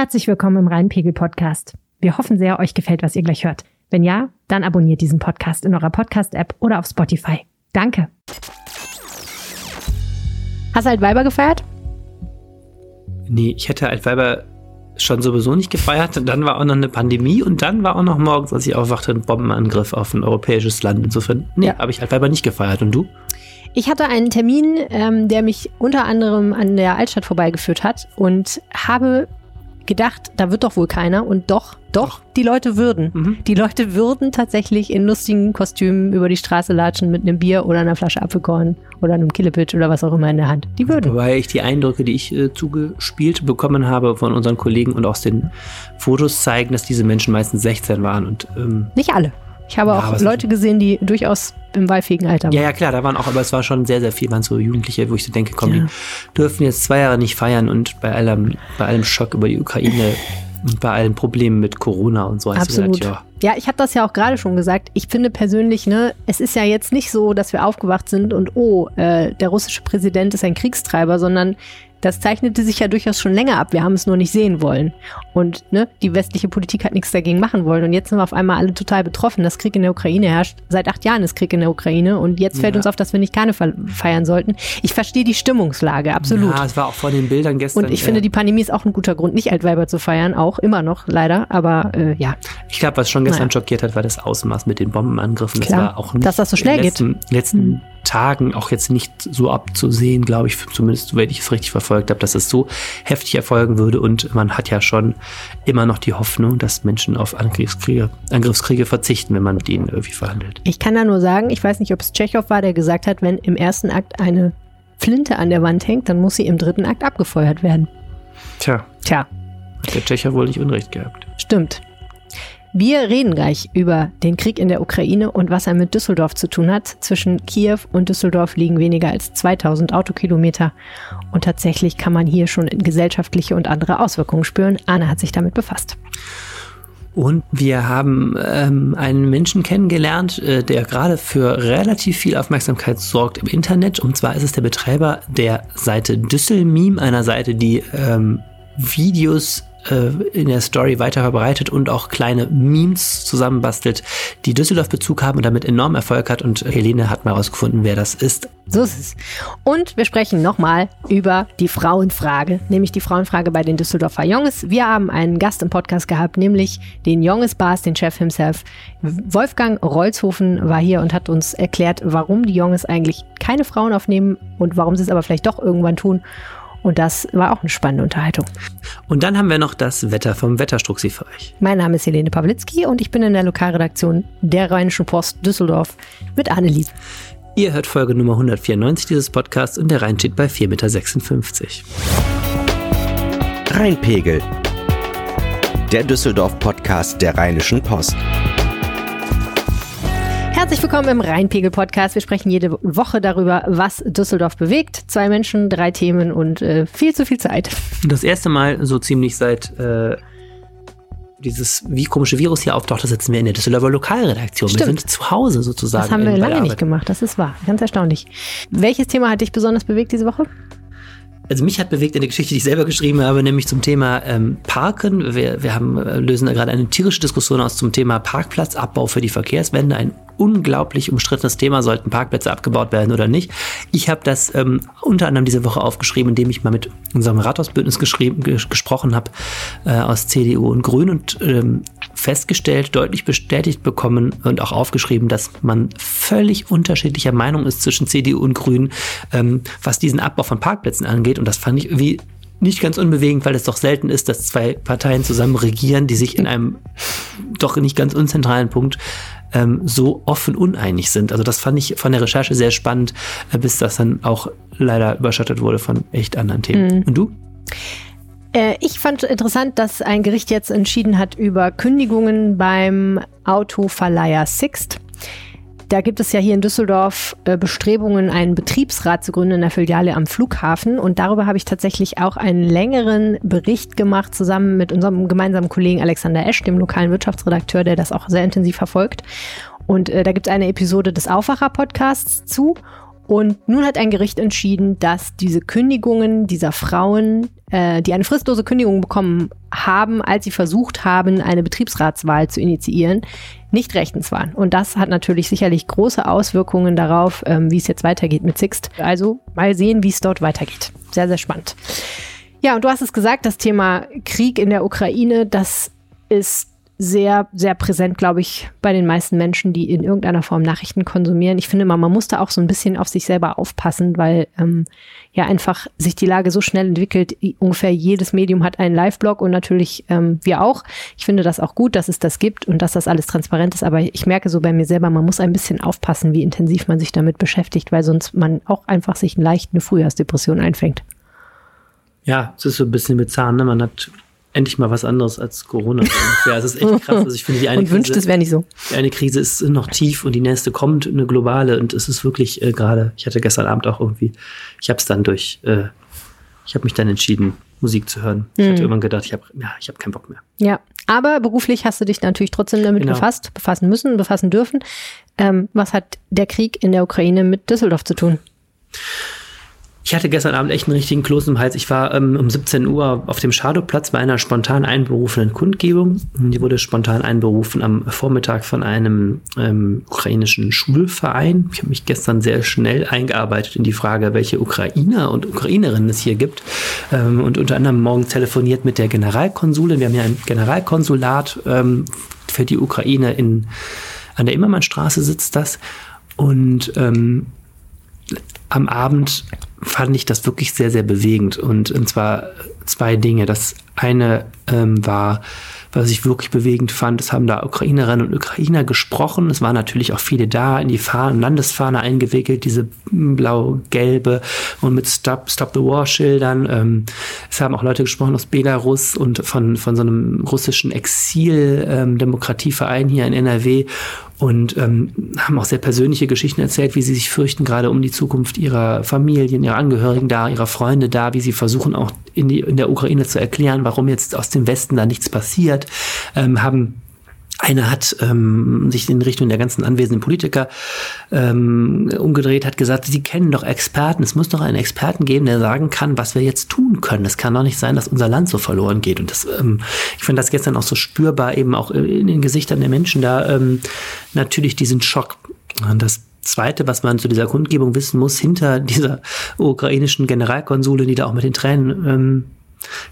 Herzlich willkommen im Rheinpegel Podcast. Wir hoffen sehr, euch gefällt, was ihr gleich hört. Wenn ja, dann abonniert diesen Podcast in eurer Podcast-App oder auf Spotify. Danke. Hast du Altweiber gefeiert? Nee, ich hätte Altweiber schon sowieso nicht gefeiert. Dann war auch noch eine Pandemie und dann war auch noch morgens, als ich aufwachte, ein Bombenangriff auf ein europäisches Land. Insofern, nee, ja. habe ich Altweiber nicht gefeiert. Und du? Ich hatte einen Termin, ähm, der mich unter anderem an der Altstadt vorbeigeführt hat und habe gedacht, da wird doch wohl keiner. Und doch, doch, die Leute würden. Mhm. Die Leute würden tatsächlich in lustigen Kostümen über die Straße latschen mit einem Bier oder einer Flasche Apfelkorn oder einem Killepitch oder was auch immer in der Hand. Die würden. Wobei ich die Eindrücke, die ich äh, zugespielt bekommen habe von unseren Kollegen und aus den Fotos zeigen, dass diese Menschen meistens 16 waren. Und, ähm, Nicht alle. Ich habe ja, auch Leute gesehen, die durchaus im wahlfähigen Alter waren. Ja, ja, klar, da waren auch, aber es war schon sehr, sehr viel, waren so Jugendliche, wo ich so denke, komm, ja. die dürfen jetzt zwei Jahre nicht feiern und bei allem, bei allem Schock über die Ukraine und bei allen Problemen mit Corona und so. Absolut. Gesagt, ja. ja, ich habe das ja auch gerade schon gesagt. Ich finde persönlich, ne, es ist ja jetzt nicht so, dass wir aufgewacht sind und oh, äh, der russische Präsident ist ein Kriegstreiber, sondern das zeichnete sich ja durchaus schon länger ab. Wir haben es nur nicht sehen wollen. Und ne, die westliche Politik hat nichts dagegen machen wollen. Und jetzt sind wir auf einmal alle total betroffen. dass Krieg in der Ukraine herrscht. Seit acht Jahren ist Krieg in der Ukraine. Und jetzt fällt ja. uns auf, dass wir nicht Karneval feiern sollten. Ich verstehe die Stimmungslage, absolut. Ja, es war auch vor den Bildern gestern. Und ich äh, finde, die Pandemie ist auch ein guter Grund, nicht Altweiber zu feiern. Auch immer noch, leider. Aber äh, ja. Ich glaube, was schon gestern naja. schockiert hat, war das Ausmaß mit den Bombenangriffen. Klar, das war auch nicht dass das so schnell letzten, geht. letzten hm. Tagen auch jetzt nicht so abzusehen, glaube ich, zumindest wenn ich es richtig verfolgt habe, dass es so heftig erfolgen würde. Und man hat ja schon immer noch die Hoffnung, dass Menschen auf Angriffskriege, Angriffskriege verzichten, wenn man mit ihnen irgendwie verhandelt. Ich kann da nur sagen, ich weiß nicht, ob es Tschechow war, der gesagt hat, wenn im ersten Akt eine Flinte an der Wand hängt, dann muss sie im dritten Akt abgefeuert werden. Tja. Tja. Hat der Tschecher wohl nicht Unrecht gehabt. Stimmt. Wir reden gleich über den Krieg in der Ukraine und was er mit Düsseldorf zu tun hat. Zwischen Kiew und Düsseldorf liegen weniger als 2000 Autokilometer und tatsächlich kann man hier schon gesellschaftliche und andere Auswirkungen spüren. Anne hat sich damit befasst. Und wir haben ähm, einen Menschen kennengelernt, äh, der gerade für relativ viel Aufmerksamkeit sorgt im Internet. Und zwar ist es der Betreiber der Seite Düsselmeme, einer Seite, die ähm, Videos in der Story weiter verbreitet und auch kleine Memes zusammenbastelt, die Düsseldorf-Bezug haben und damit enorm Erfolg hat. Und Helene hat mal herausgefunden, wer das ist. So ist es. Und wir sprechen nochmal über die Frauenfrage, nämlich die Frauenfrage bei den Düsseldorfer Jonges. Wir haben einen Gast im Podcast gehabt, nämlich den Jonges Bars, den Chef himself. Wolfgang Rolzhofen war hier und hat uns erklärt, warum die Jonges eigentlich keine Frauen aufnehmen und warum sie es aber vielleicht doch irgendwann tun. Und das war auch eine spannende Unterhaltung. Und dann haben wir noch das Wetter vom Wetterstruxi für euch. Mein Name ist Helene Pawlitzki und ich bin in der Lokalredaktion der Rheinischen Post Düsseldorf mit Annelies. Ihr hört Folge Nummer 194 dieses Podcasts und der Rhein steht bei 4,56 Meter. Rheinpegel. Der Düsseldorf-Podcast der Rheinischen Post. Herzlich willkommen im Rheinpegel-Podcast. Wir sprechen jede Woche darüber, was Düsseldorf bewegt. Zwei Menschen, drei Themen und äh, viel zu viel Zeit. Das erste Mal so ziemlich seit äh, dieses wie komische Virus hier auftaucht, da sitzen wir in der Düsseldorfer Lokalredaktion. Stimmt. Wir sind zu Hause sozusagen. Das haben wir lange nicht gemacht, das ist wahr. Ganz erstaunlich. Welches Thema hat dich besonders bewegt diese Woche? Also mich hat bewegt eine Geschichte, die ich selber geschrieben habe, nämlich zum Thema ähm, Parken. Wir, wir haben, äh, lösen da gerade eine tierische Diskussion aus zum Thema Parkplatzabbau für die Verkehrswende. Ein unglaublich umstrittenes Thema, sollten Parkplätze abgebaut werden oder nicht. Ich habe das ähm, unter anderem diese Woche aufgeschrieben, indem ich mal mit unserem Rathausbündnis geschrieben, ges gesprochen habe äh, aus CDU und Grün und ähm, festgestellt, deutlich bestätigt bekommen und auch aufgeschrieben, dass man völlig unterschiedlicher Meinung ist zwischen CDU und Grün, ähm, was diesen Abbau von Parkplätzen angeht. Und das fand ich irgendwie nicht ganz unbewegend, weil es doch selten ist, dass zwei Parteien zusammen regieren, die sich in einem doch nicht ganz unzentralen Punkt ähm, so offen uneinig sind. Also das fand ich von der Recherche sehr spannend, äh, bis das dann auch leider überschattet wurde von echt anderen Themen. Mhm. Und du? Äh, ich fand interessant, dass ein Gericht jetzt entschieden hat über Kündigungen beim Autoverleiher Sixt. Da gibt es ja hier in Düsseldorf äh, Bestrebungen, einen Betriebsrat zu gründen in der Filiale am Flughafen. Und darüber habe ich tatsächlich auch einen längeren Bericht gemacht, zusammen mit unserem gemeinsamen Kollegen Alexander Esch, dem lokalen Wirtschaftsredakteur, der das auch sehr intensiv verfolgt. Und äh, da gibt es eine Episode des Aufwacher-Podcasts zu. Und nun hat ein Gericht entschieden, dass diese Kündigungen dieser Frauen, äh, die eine fristlose Kündigung bekommen haben, als sie versucht haben, eine Betriebsratswahl zu initiieren, nicht rechtens waren. Und das hat natürlich sicherlich große Auswirkungen darauf, ähm, wie es jetzt weitergeht mit Sixt. Also mal sehen, wie es dort weitergeht. Sehr, sehr spannend. Ja, und du hast es gesagt, das Thema Krieg in der Ukraine, das ist sehr, sehr präsent, glaube ich, bei den meisten Menschen, die in irgendeiner Form Nachrichten konsumieren. Ich finde mal, man muss da auch so ein bisschen auf sich selber aufpassen, weil ähm, ja einfach sich die Lage so schnell entwickelt. Ungefähr jedes Medium hat einen Live-Blog und natürlich ähm, wir auch. Ich finde das auch gut, dass es das gibt und dass das alles transparent ist. Aber ich merke so bei mir selber, man muss ein bisschen aufpassen, wie intensiv man sich damit beschäftigt, weil sonst man auch einfach sich leicht eine Frühjahrsdepression einfängt. Ja, es ist so ein bisschen Zahn, ne? Man hat endlich mal was anderes als Corona. ja, es ist echt krass. Also ich finde, die eine und wünscht, es wäre nicht so. Die eine Krise ist noch tief und die nächste kommt, eine globale. Und es ist wirklich äh, gerade, ich hatte gestern Abend auch irgendwie, ich habe es dann durch, äh, ich habe mich dann entschieden, Musik zu hören. Ich mhm. hatte irgendwann gedacht, ich habe ja, ich hab keinen Bock mehr. Ja, aber beruflich hast du dich natürlich trotzdem damit genau. befasst, befassen müssen, befassen dürfen. Ähm, was hat der Krieg in der Ukraine mit Düsseldorf zu tun? Ich hatte gestern Abend echt einen richtigen Kloß im Hals. Ich war ähm, um 17 Uhr auf dem Schadowplatz bei einer spontan einberufenen Kundgebung. Die wurde spontan einberufen am Vormittag von einem ähm, ukrainischen Schulverein. Ich habe mich gestern sehr schnell eingearbeitet in die Frage, welche Ukrainer und Ukrainerinnen es hier gibt. Ähm, und unter anderem morgen telefoniert mit der Generalkonsulin. Wir haben ja ein Generalkonsulat ähm, für die Ukraine in, an der Immermannstraße sitzt das. Und ähm, am Abend fand ich das wirklich sehr, sehr bewegend. Und, und zwar zwei Dinge. Das eine ähm, war, was ich wirklich bewegend fand, es haben da Ukrainerinnen und Ukrainer gesprochen. Es waren natürlich auch viele da, in die Fahne, Landesfahne eingewickelt, diese blau-gelbe und mit Stop, Stop the War Schildern. Ähm, es haben auch Leute gesprochen aus Belarus und von, von so einem russischen Exil-Demokratieverein ähm, hier in NRW und ähm, haben auch sehr persönliche Geschichten erzählt, wie sie sich fürchten, gerade um die Zukunft ihrer Familien, ihrer Angehörigen da, ihrer Freunde da, wie sie versuchen auch in, die, in der Ukraine zu erklären, warum jetzt aus dem Westen da nichts passiert, ähm, haben einer hat ähm, sich in Richtung der ganzen anwesenden Politiker ähm, umgedreht, hat gesagt, sie kennen doch Experten. Es muss doch einen Experten geben, der sagen kann, was wir jetzt tun können. Es kann doch nicht sein, dass unser Land so verloren geht. Und das, ähm, ich fand das gestern auch so spürbar, eben auch in den Gesichtern der Menschen da ähm, natürlich diesen Schock. Und das Zweite, was man zu dieser Kundgebung wissen muss, hinter dieser ukrainischen Generalkonsulin, die da auch mit den Tränen ähm,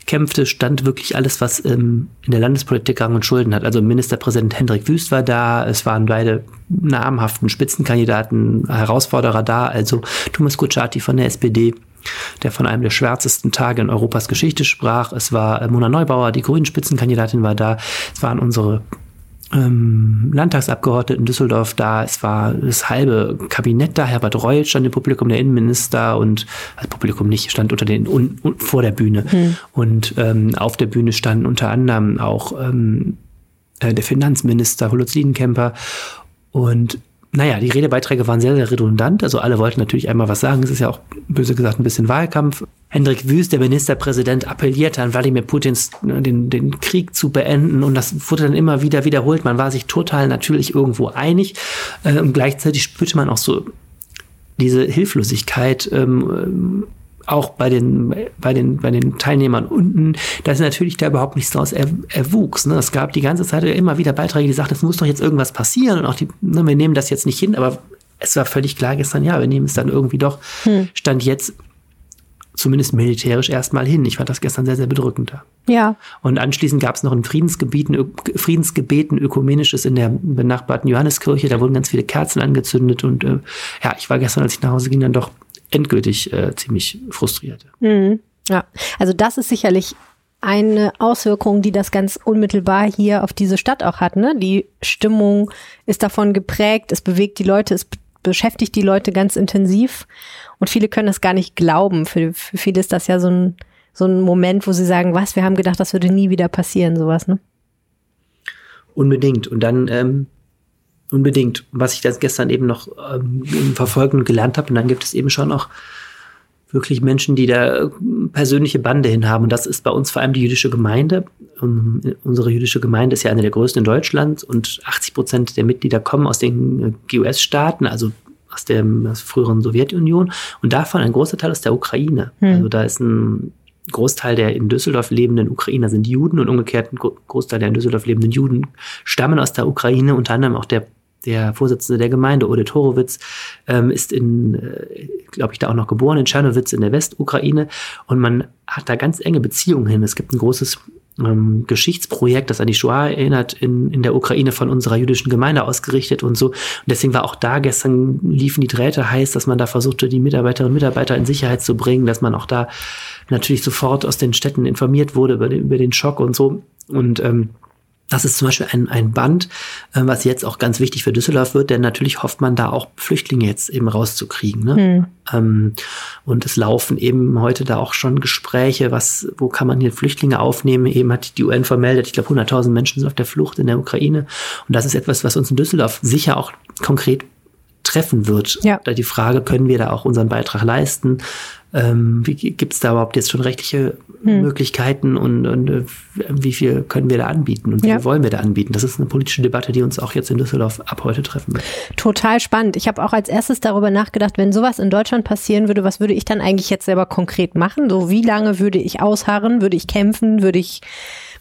kämpfte, stand wirklich alles, was ähm, in der Landespolitik Rang und Schulden hat. Also Ministerpräsident Hendrik Wüst war da, es waren beide namhaften Spitzenkandidaten, Herausforderer da, also Thomas Kutschaty von der SPD, der von einem der schwärzesten Tage in Europas Geschichte sprach. Es war äh, Mona Neubauer, die grünen Spitzenkandidatin war da. Es waren unsere ähm, Landtagsabgeordneten Düsseldorf da. Es war das halbe Kabinett da. Herbert Reul stand im Publikum, der Innenminister und also Publikum nicht, stand unter den un, un, vor der Bühne. Hm. Und ähm, auf der Bühne standen unter anderem auch ähm, äh, der Finanzminister Holutz Liedenkemper und naja, die Redebeiträge waren sehr, sehr redundant. Also alle wollten natürlich einmal was sagen. Es ist ja auch, böse gesagt, ein bisschen Wahlkampf. Hendrik Wüst, der Ministerpräsident, appellierte an Wladimir Putins, den, den Krieg zu beenden. Und das wurde dann immer wieder wiederholt. Man war sich total natürlich irgendwo einig. Äh, und gleichzeitig spürte man auch so diese Hilflosigkeit ähm, auch bei den, bei den, bei den Teilnehmern unten, dass natürlich da überhaupt nichts draus er, erwuchs. Ne? Es gab die ganze Zeit immer wieder Beiträge, die sagten, es muss doch jetzt irgendwas passieren und auch die, ne, wir nehmen das jetzt nicht hin, aber es war völlig klar gestern, ja, wir nehmen es dann irgendwie doch, hm. stand jetzt zumindest militärisch erstmal hin. Ich fand das gestern sehr, sehr bedrückend. Ja. Und anschließend gab es noch ein Friedensgebieten, Friedensgebeten ökumenisches in der benachbarten Johanneskirche. Da wurden ganz viele Kerzen angezündet und äh, ja, ich war gestern, als ich nach Hause ging, dann doch endgültig äh, ziemlich frustriert. Mhm. Ja, also das ist sicherlich eine Auswirkung, die das ganz unmittelbar hier auf diese Stadt auch hat. Ne? Die Stimmung ist davon geprägt, es bewegt die Leute, es beschäftigt die Leute ganz intensiv und viele können es gar nicht glauben. Für, für viele ist das ja so ein, so ein Moment, wo sie sagen, was, wir haben gedacht, das würde nie wieder passieren, sowas, ne? Unbedingt. Und dann ähm, Unbedingt. Was ich das gestern eben noch ähm, verfolgt und gelernt habe. Und dann gibt es eben schon auch wirklich Menschen, die da äh, persönliche Bande hin haben. Und das ist bei uns vor allem die jüdische Gemeinde. Um, unsere jüdische Gemeinde ist ja eine der größten in Deutschland und 80 Prozent der Mitglieder kommen aus den äh, GUS-Staaten, also aus der früheren Sowjetunion und davon ein großer Teil aus der Ukraine. Hm. Also da ist ein Großteil der in Düsseldorf lebenden Ukrainer sind Juden und umgekehrt ein Großteil der in Düsseldorf lebenden Juden stammen aus der Ukraine, unter anderem auch der der Vorsitzende der Gemeinde, Ode Torowitz, ähm, ist in, äh, glaube ich, da auch noch geboren, in Tschernowitz in der Westukraine. Und man hat da ganz enge Beziehungen hin. Es gibt ein großes ähm, Geschichtsprojekt, das an die Shoah erinnert, in, in der Ukraine von unserer jüdischen Gemeinde ausgerichtet und so. Und deswegen war auch da gestern liefen die Drähte heiß, dass man da versuchte, die Mitarbeiterinnen und Mitarbeiter in Sicherheit zu bringen, dass man auch da natürlich sofort aus den Städten informiert wurde über den, über den Schock und so. Und ähm, das ist zum Beispiel ein, ein Band, äh, was jetzt auch ganz wichtig für Düsseldorf wird, denn natürlich hofft man da auch Flüchtlinge jetzt eben rauszukriegen. Ne? Hm. Ähm, und es laufen eben heute da auch schon Gespräche, was, wo kann man hier Flüchtlinge aufnehmen? Eben hat die UN vermeldet, ich glaube 100.000 Menschen sind auf der Flucht in der Ukraine. Und das ist etwas, was uns in Düsseldorf sicher auch konkret treffen wird. Ja. Da die Frage, können wir da auch unseren Beitrag leisten? Ähm, Gibt es da überhaupt jetzt schon rechtliche hm. Möglichkeiten und, und äh, wie viel können wir da anbieten und wie ja. viel wollen wir da anbieten? Das ist eine politische Debatte, die uns auch jetzt in Düsseldorf ab heute treffen wird. Total spannend. Ich habe auch als erstes darüber nachgedacht, wenn sowas in Deutschland passieren würde, was würde ich dann eigentlich jetzt selber konkret machen? So wie lange würde ich ausharren? Würde ich kämpfen? Würde ich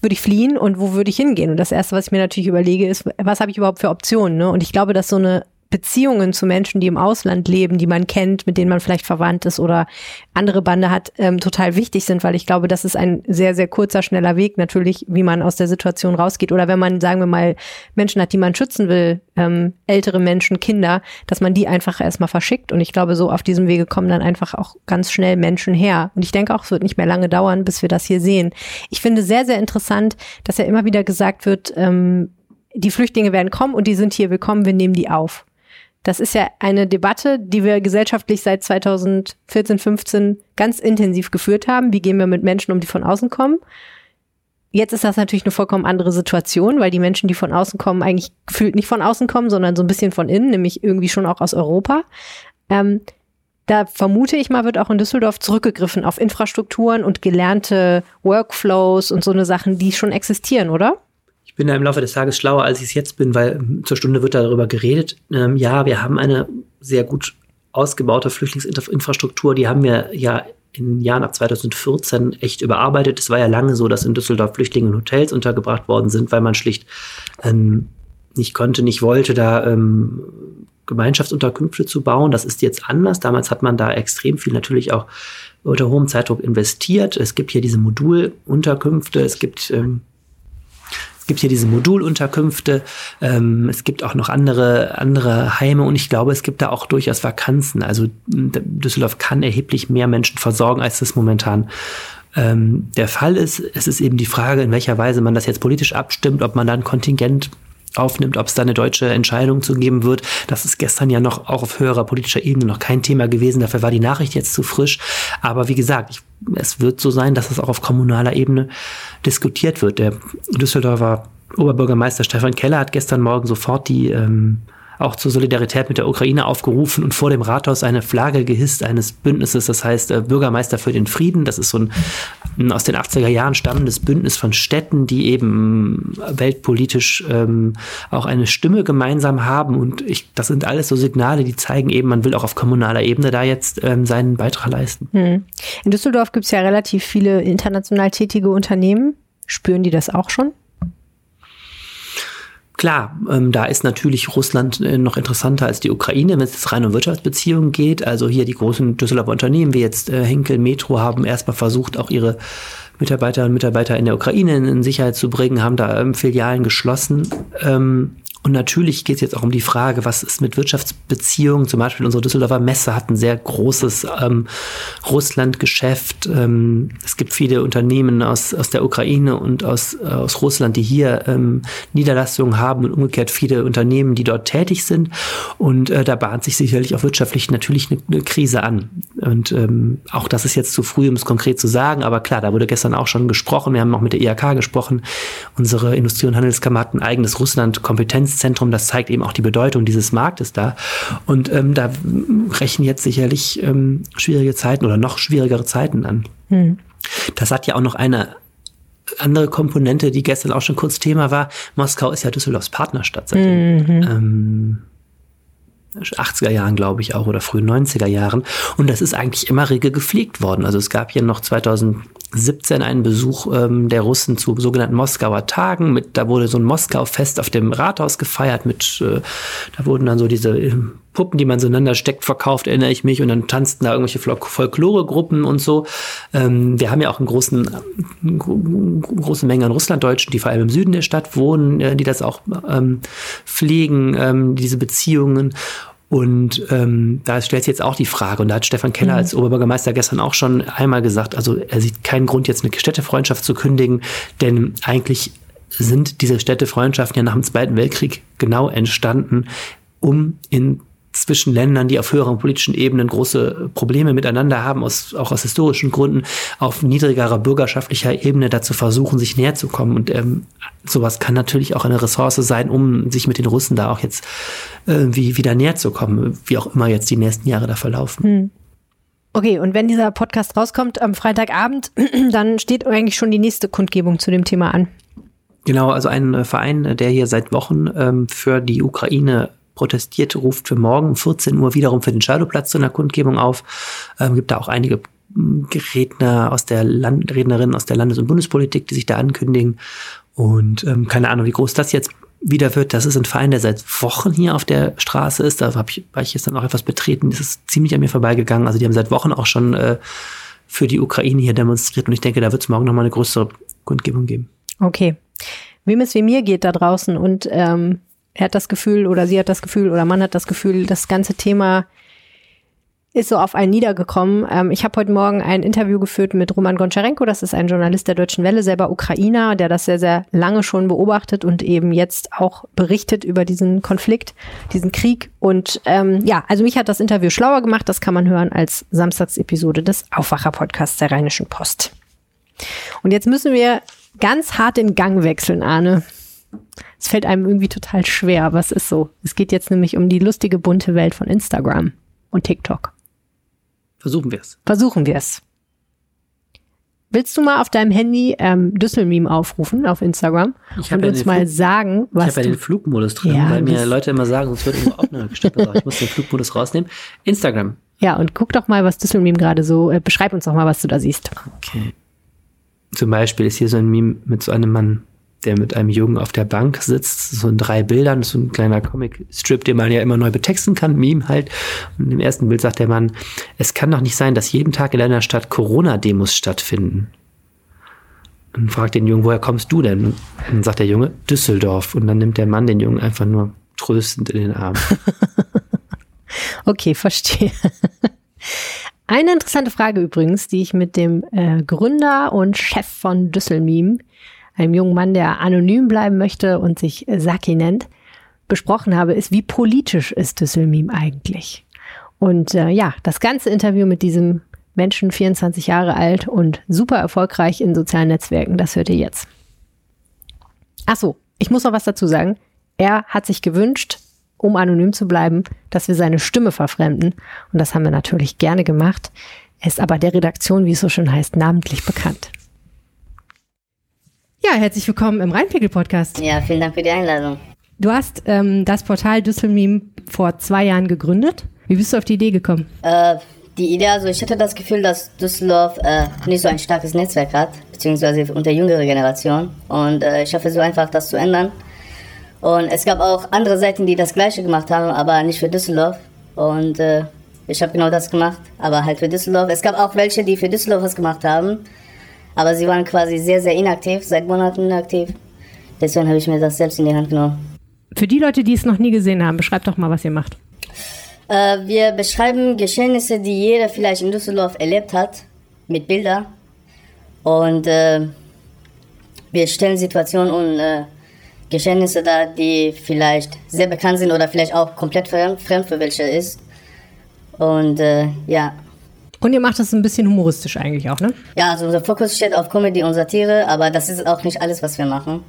würde ich fliehen und wo würde ich hingehen? Und das erste, was ich mir natürlich überlege, ist, was habe ich überhaupt für Optionen? Ne? Und ich glaube, dass so eine Beziehungen zu Menschen, die im Ausland leben, die man kennt, mit denen man vielleicht verwandt ist oder andere Bande hat, ähm, total wichtig sind, weil ich glaube, das ist ein sehr, sehr kurzer, schneller Weg natürlich, wie man aus der Situation rausgeht. Oder wenn man, sagen wir mal, Menschen hat, die man schützen will, ähm, ältere Menschen, Kinder, dass man die einfach erstmal verschickt. Und ich glaube, so auf diesem Wege kommen dann einfach auch ganz schnell Menschen her. Und ich denke auch, es wird nicht mehr lange dauern, bis wir das hier sehen. Ich finde sehr, sehr interessant, dass ja immer wieder gesagt wird, ähm, die Flüchtlinge werden kommen und die sind hier willkommen, wir nehmen die auf. Das ist ja eine Debatte, die wir gesellschaftlich seit 2014, 15 ganz intensiv geführt haben. Wie gehen wir mit Menschen um, die von außen kommen? Jetzt ist das natürlich eine vollkommen andere Situation, weil die Menschen, die von außen kommen, eigentlich gefühlt nicht von außen kommen, sondern so ein bisschen von innen, nämlich irgendwie schon auch aus Europa. Ähm, da vermute ich mal, wird auch in Düsseldorf zurückgegriffen auf Infrastrukturen und gelernte Workflows und so eine Sachen, die schon existieren, oder? Bin da im Laufe des Tages schlauer, als ich es jetzt bin, weil ähm, zur Stunde wird darüber geredet. Ähm, ja, wir haben eine sehr gut ausgebaute Flüchtlingsinfrastruktur. Die haben wir ja in den Jahren ab 2014 echt überarbeitet. Es war ja lange so, dass in Düsseldorf Flüchtlinge in Hotels untergebracht worden sind, weil man schlicht ähm, nicht konnte, nicht wollte, da ähm, Gemeinschaftsunterkünfte zu bauen. Das ist jetzt anders. Damals hat man da extrem viel natürlich auch unter hohem Zeitdruck investiert. Es gibt hier diese Modulunterkünfte. Es gibt ähm, es gibt hier diese Modulunterkünfte, ähm, es gibt auch noch andere, andere Heime und ich glaube, es gibt da auch durchaus Vakanzen. Also Düsseldorf kann erheblich mehr Menschen versorgen, als das momentan ähm, der Fall ist. Es ist eben die Frage, in welcher Weise man das jetzt politisch abstimmt, ob man dann Kontingent aufnimmt, ob es da eine deutsche Entscheidung zu geben wird. Das ist gestern ja noch auch auf höherer politischer Ebene noch kein Thema gewesen. Dafür war die Nachricht jetzt zu frisch. Aber wie gesagt, ich, es wird so sein, dass es auch auf kommunaler Ebene diskutiert wird. Der Düsseldorfer Oberbürgermeister Stefan Keller hat gestern Morgen sofort die ähm, auch zur Solidarität mit der Ukraine aufgerufen und vor dem Rathaus eine Flagge gehisst eines Bündnisses, das heißt äh, Bürgermeister für den Frieden. Das ist so ein, ein aus den 80er Jahren stammendes Bündnis von Städten, die eben weltpolitisch ähm, auch eine Stimme gemeinsam haben. Und ich, das sind alles so Signale, die zeigen eben, man will auch auf kommunaler Ebene da jetzt ähm, seinen Beitrag leisten. Hm. In Düsseldorf gibt es ja relativ viele international tätige Unternehmen. Spüren die das auch schon? Klar, ähm, da ist natürlich Russland äh, noch interessanter als die Ukraine, wenn es jetzt rein um Wirtschaftsbeziehungen geht. Also hier die großen Düsseldorfer Unternehmen wie jetzt äh, Henkel, Metro haben erstmal versucht, auch ihre Mitarbeiterinnen und Mitarbeiter in der Ukraine in, Sicherheit zu bringen, haben da ähm, Filialen geschlossen. Ähm, und natürlich geht es jetzt auch um die Frage, was ist mit Wirtschaftsbeziehungen? Zum Beispiel unsere Düsseldorfer Messe hat ein sehr großes ähm, Russland-Geschäft. Ähm, es gibt viele Unternehmen aus, aus der Ukraine und aus, äh, aus Russland, die hier ähm, Niederlassungen haben und umgekehrt viele Unternehmen, die dort tätig sind. Und äh, da bahnt sich sicherlich auch wirtschaftlich natürlich eine, eine Krise an. Und ähm, auch das ist jetzt zu früh, um es konkret zu sagen. Aber klar, da wurde gestern auch schon gesprochen. Wir haben auch mit der IHK gesprochen. Unsere Industrie- und Handelskammer hat ein eigenes Russland-Kompetenz Kompetenzzentrum, das zeigt eben auch die Bedeutung dieses Marktes da. Und ähm, da rechnen jetzt sicherlich ähm, schwierige Zeiten oder noch schwierigere Zeiten an. Hm. Das hat ja auch noch eine andere Komponente, die gestern auch schon kurz Thema war. Moskau ist ja Düsseldorfs Partnerstadt seitdem. Mhm. Ähm, 80er Jahren, glaube ich, auch oder frühen 90er Jahren. Und das ist eigentlich immer rege gepflegt worden. Also es gab hier noch 2017 einen Besuch ähm, der Russen zu sogenannten Moskauer Tagen. Mit, da wurde so ein Moskau-Fest auf dem Rathaus gefeiert. Mit, äh, da wurden dann so diese äh, Puppen, die man zueinander steckt, verkauft, erinnere ich mich. Und dann tanzten da irgendwelche Folkloregruppen und so. Ähm, wir haben ja auch einen großen, eine große Menge an Russlanddeutschen, die vor allem im Süden der Stadt wohnen, äh, die das auch ähm, pflegen, ähm, diese Beziehungen. Und ähm, da stellt sich jetzt auch die Frage, und da hat Stefan Keller mhm. als Oberbürgermeister gestern auch schon einmal gesagt, also er sieht keinen Grund, jetzt eine Städtefreundschaft zu kündigen, denn eigentlich sind diese Städtefreundschaften ja nach dem Zweiten Weltkrieg genau entstanden, um in zwischen Ländern, die auf höheren politischen Ebenen große Probleme miteinander haben, aus, auch aus historischen Gründen, auf niedrigerer bürgerschaftlicher Ebene dazu versuchen, sich näher zu kommen. Und ähm, sowas kann natürlich auch eine Ressource sein, um sich mit den Russen da auch jetzt irgendwie äh, wieder näher zu kommen, wie auch immer jetzt die nächsten Jahre da verlaufen. Hm. Okay, und wenn dieser Podcast rauskommt am Freitagabend, dann steht eigentlich schon die nächste Kundgebung zu dem Thema an. Genau, also ein äh, Verein, der hier seit Wochen ähm, für die Ukraine protestiert, ruft für morgen um 14 Uhr wiederum für den Shadowplatz zu einer Kundgebung auf. Ähm, gibt da auch einige hm, Redner aus der Land Rednerinnen aus der Landes- und Bundespolitik, die sich da ankündigen. Und ähm, keine Ahnung, wie groß das jetzt wieder wird. Das ist ein Verein, der seit Wochen hier auf der Straße ist. Da hab ich, war ich jetzt dann auch etwas betreten. Das ist ziemlich an mir vorbeigegangen. Also die haben seit Wochen auch schon äh, für die Ukraine hier demonstriert. Und ich denke, da wird es morgen nochmal eine größere Kundgebung geben. Okay. Wem es wie mir geht da draußen und ähm, er hat das Gefühl oder sie hat das Gefühl oder man hat das Gefühl, das ganze Thema ist so auf einen niedergekommen. Ähm, ich habe heute Morgen ein Interview geführt mit Roman Goncharenko, das ist ein Journalist der Deutschen Welle, selber Ukrainer, der das sehr, sehr lange schon beobachtet und eben jetzt auch berichtet über diesen Konflikt, diesen Krieg. Und ähm, ja, also mich hat das Interview schlauer gemacht, das kann man hören als Samstagsepisode des Aufwacher-Podcasts der Rheinischen Post. Und jetzt müssen wir ganz hart den Gang wechseln, Arne. Es fällt einem irgendwie total schwer, aber es ist so. Es geht jetzt nämlich um die lustige bunte Welt von Instagram und TikTok. Versuchen wir es. Versuchen wir es. Willst du mal auf deinem Handy ähm, Düsselmeme aufrufen auf Instagram ich und ja uns mal Flug, sagen, was Ich habe ja den Flugmodus drin, ja, weil mir Leute immer sagen, sonst wird irgendwo auch eine Stimme Ich muss den Flugmodus rausnehmen. Instagram. Ja, und guck doch mal, was Düsselmeme gerade so, äh, beschreib uns doch mal, was du da siehst. Okay. Zum Beispiel ist hier so ein Meme mit so einem Mann der mit einem Jungen auf der Bank sitzt, so in drei Bildern, so ein kleiner Comic-Strip, den man ja immer neu betexten kann, Meme halt. Und im ersten Bild sagt der Mann, es kann doch nicht sein, dass jeden Tag in einer Stadt Corona-Demos stattfinden. Und fragt den Jungen, woher kommst du denn? Und dann sagt der Junge, Düsseldorf. Und dann nimmt der Mann den Jungen einfach nur tröstend in den Arm. okay, verstehe. Eine interessante Frage übrigens, die ich mit dem äh, Gründer und Chef von Düsselmeme einem jungen Mann, der anonym bleiben möchte und sich Saki nennt, besprochen habe, ist, wie politisch ist Düsselmim eigentlich? Und äh, ja, das ganze Interview mit diesem Menschen, 24 Jahre alt und super erfolgreich in sozialen Netzwerken, das hört ihr jetzt. Ach so, ich muss noch was dazu sagen. Er hat sich gewünscht, um anonym zu bleiben, dass wir seine Stimme verfremden. Und das haben wir natürlich gerne gemacht. Er ist aber der Redaktion, wie es so schön heißt, namentlich bekannt. Ja, herzlich willkommen im Rheinpegel-Podcast. Ja, vielen Dank für die Einladung. Du hast ähm, das Portal Düsselmeme vor zwei Jahren gegründet. Wie bist du auf die Idee gekommen? Äh, die Idee, also ich hatte das Gefühl, dass Düsseldorf äh, nicht so ein starkes Netzwerk hat, beziehungsweise unter jüngere Generation. Und äh, ich hoffe so einfach, das zu ändern. Und es gab auch andere Seiten, die das Gleiche gemacht haben, aber nicht für Düsseldorf. Und äh, ich habe genau das gemacht, aber halt für Düsseldorf. Es gab auch welche, die für Düsseldorf was gemacht haben, aber sie waren quasi sehr, sehr inaktiv, seit Monaten inaktiv. Deswegen habe ich mir das selbst in die Hand genommen. Für die Leute, die es noch nie gesehen haben, beschreibt doch mal, was ihr macht. Äh, wir beschreiben Geschehnisse, die jeder vielleicht in Düsseldorf erlebt hat, mit Bildern. Und äh, wir stellen Situationen und äh, Geschehnisse dar, die vielleicht sehr bekannt sind oder vielleicht auch komplett fremd, fremd für welche ist. Und äh, ja, und ihr macht das ein bisschen humoristisch eigentlich auch, ne? Ja, also unser Fokus steht auf Comedy und Satire, aber das ist auch nicht alles, was wir machen.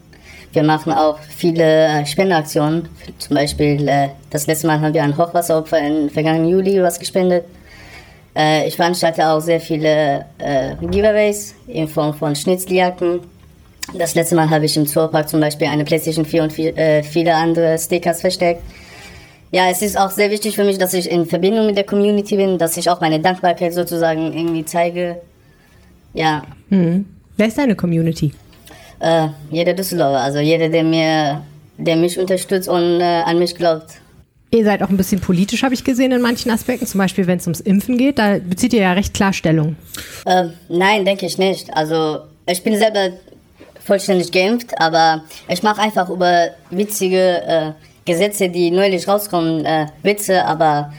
Wir machen auch viele äh, Spendeaktionen. Zum Beispiel, äh, das letzte Mal haben wir an Hochwasseropfer im vergangenen Juli was gespendet. Äh, ich veranstalte auch sehr viele Giveaways in Form von Schnitzeljagden. Das letzte Mal habe ich im Zoopark zum Beispiel eine PlayStation 4 und viel, viele andere Stickers versteckt. Ja, es ist auch sehr wichtig für mich, dass ich in Verbindung mit der Community bin, dass ich auch meine Dankbarkeit sozusagen irgendwie zeige. Ja. Hm. Wer ist deine Community? Äh, jeder Düsseldorfer, also jeder, der mir, der mich unterstützt und äh, an mich glaubt. Ihr seid auch ein bisschen politisch, habe ich gesehen, in manchen Aspekten. Zum Beispiel, wenn es ums Impfen geht, da bezieht ihr ja recht klar Stellung. Äh, nein, denke ich nicht. Also ich bin selber vollständig geimpft, aber ich mache einfach über witzige äh, Gesetze, die neulich rauskommen, äh, Witze, aber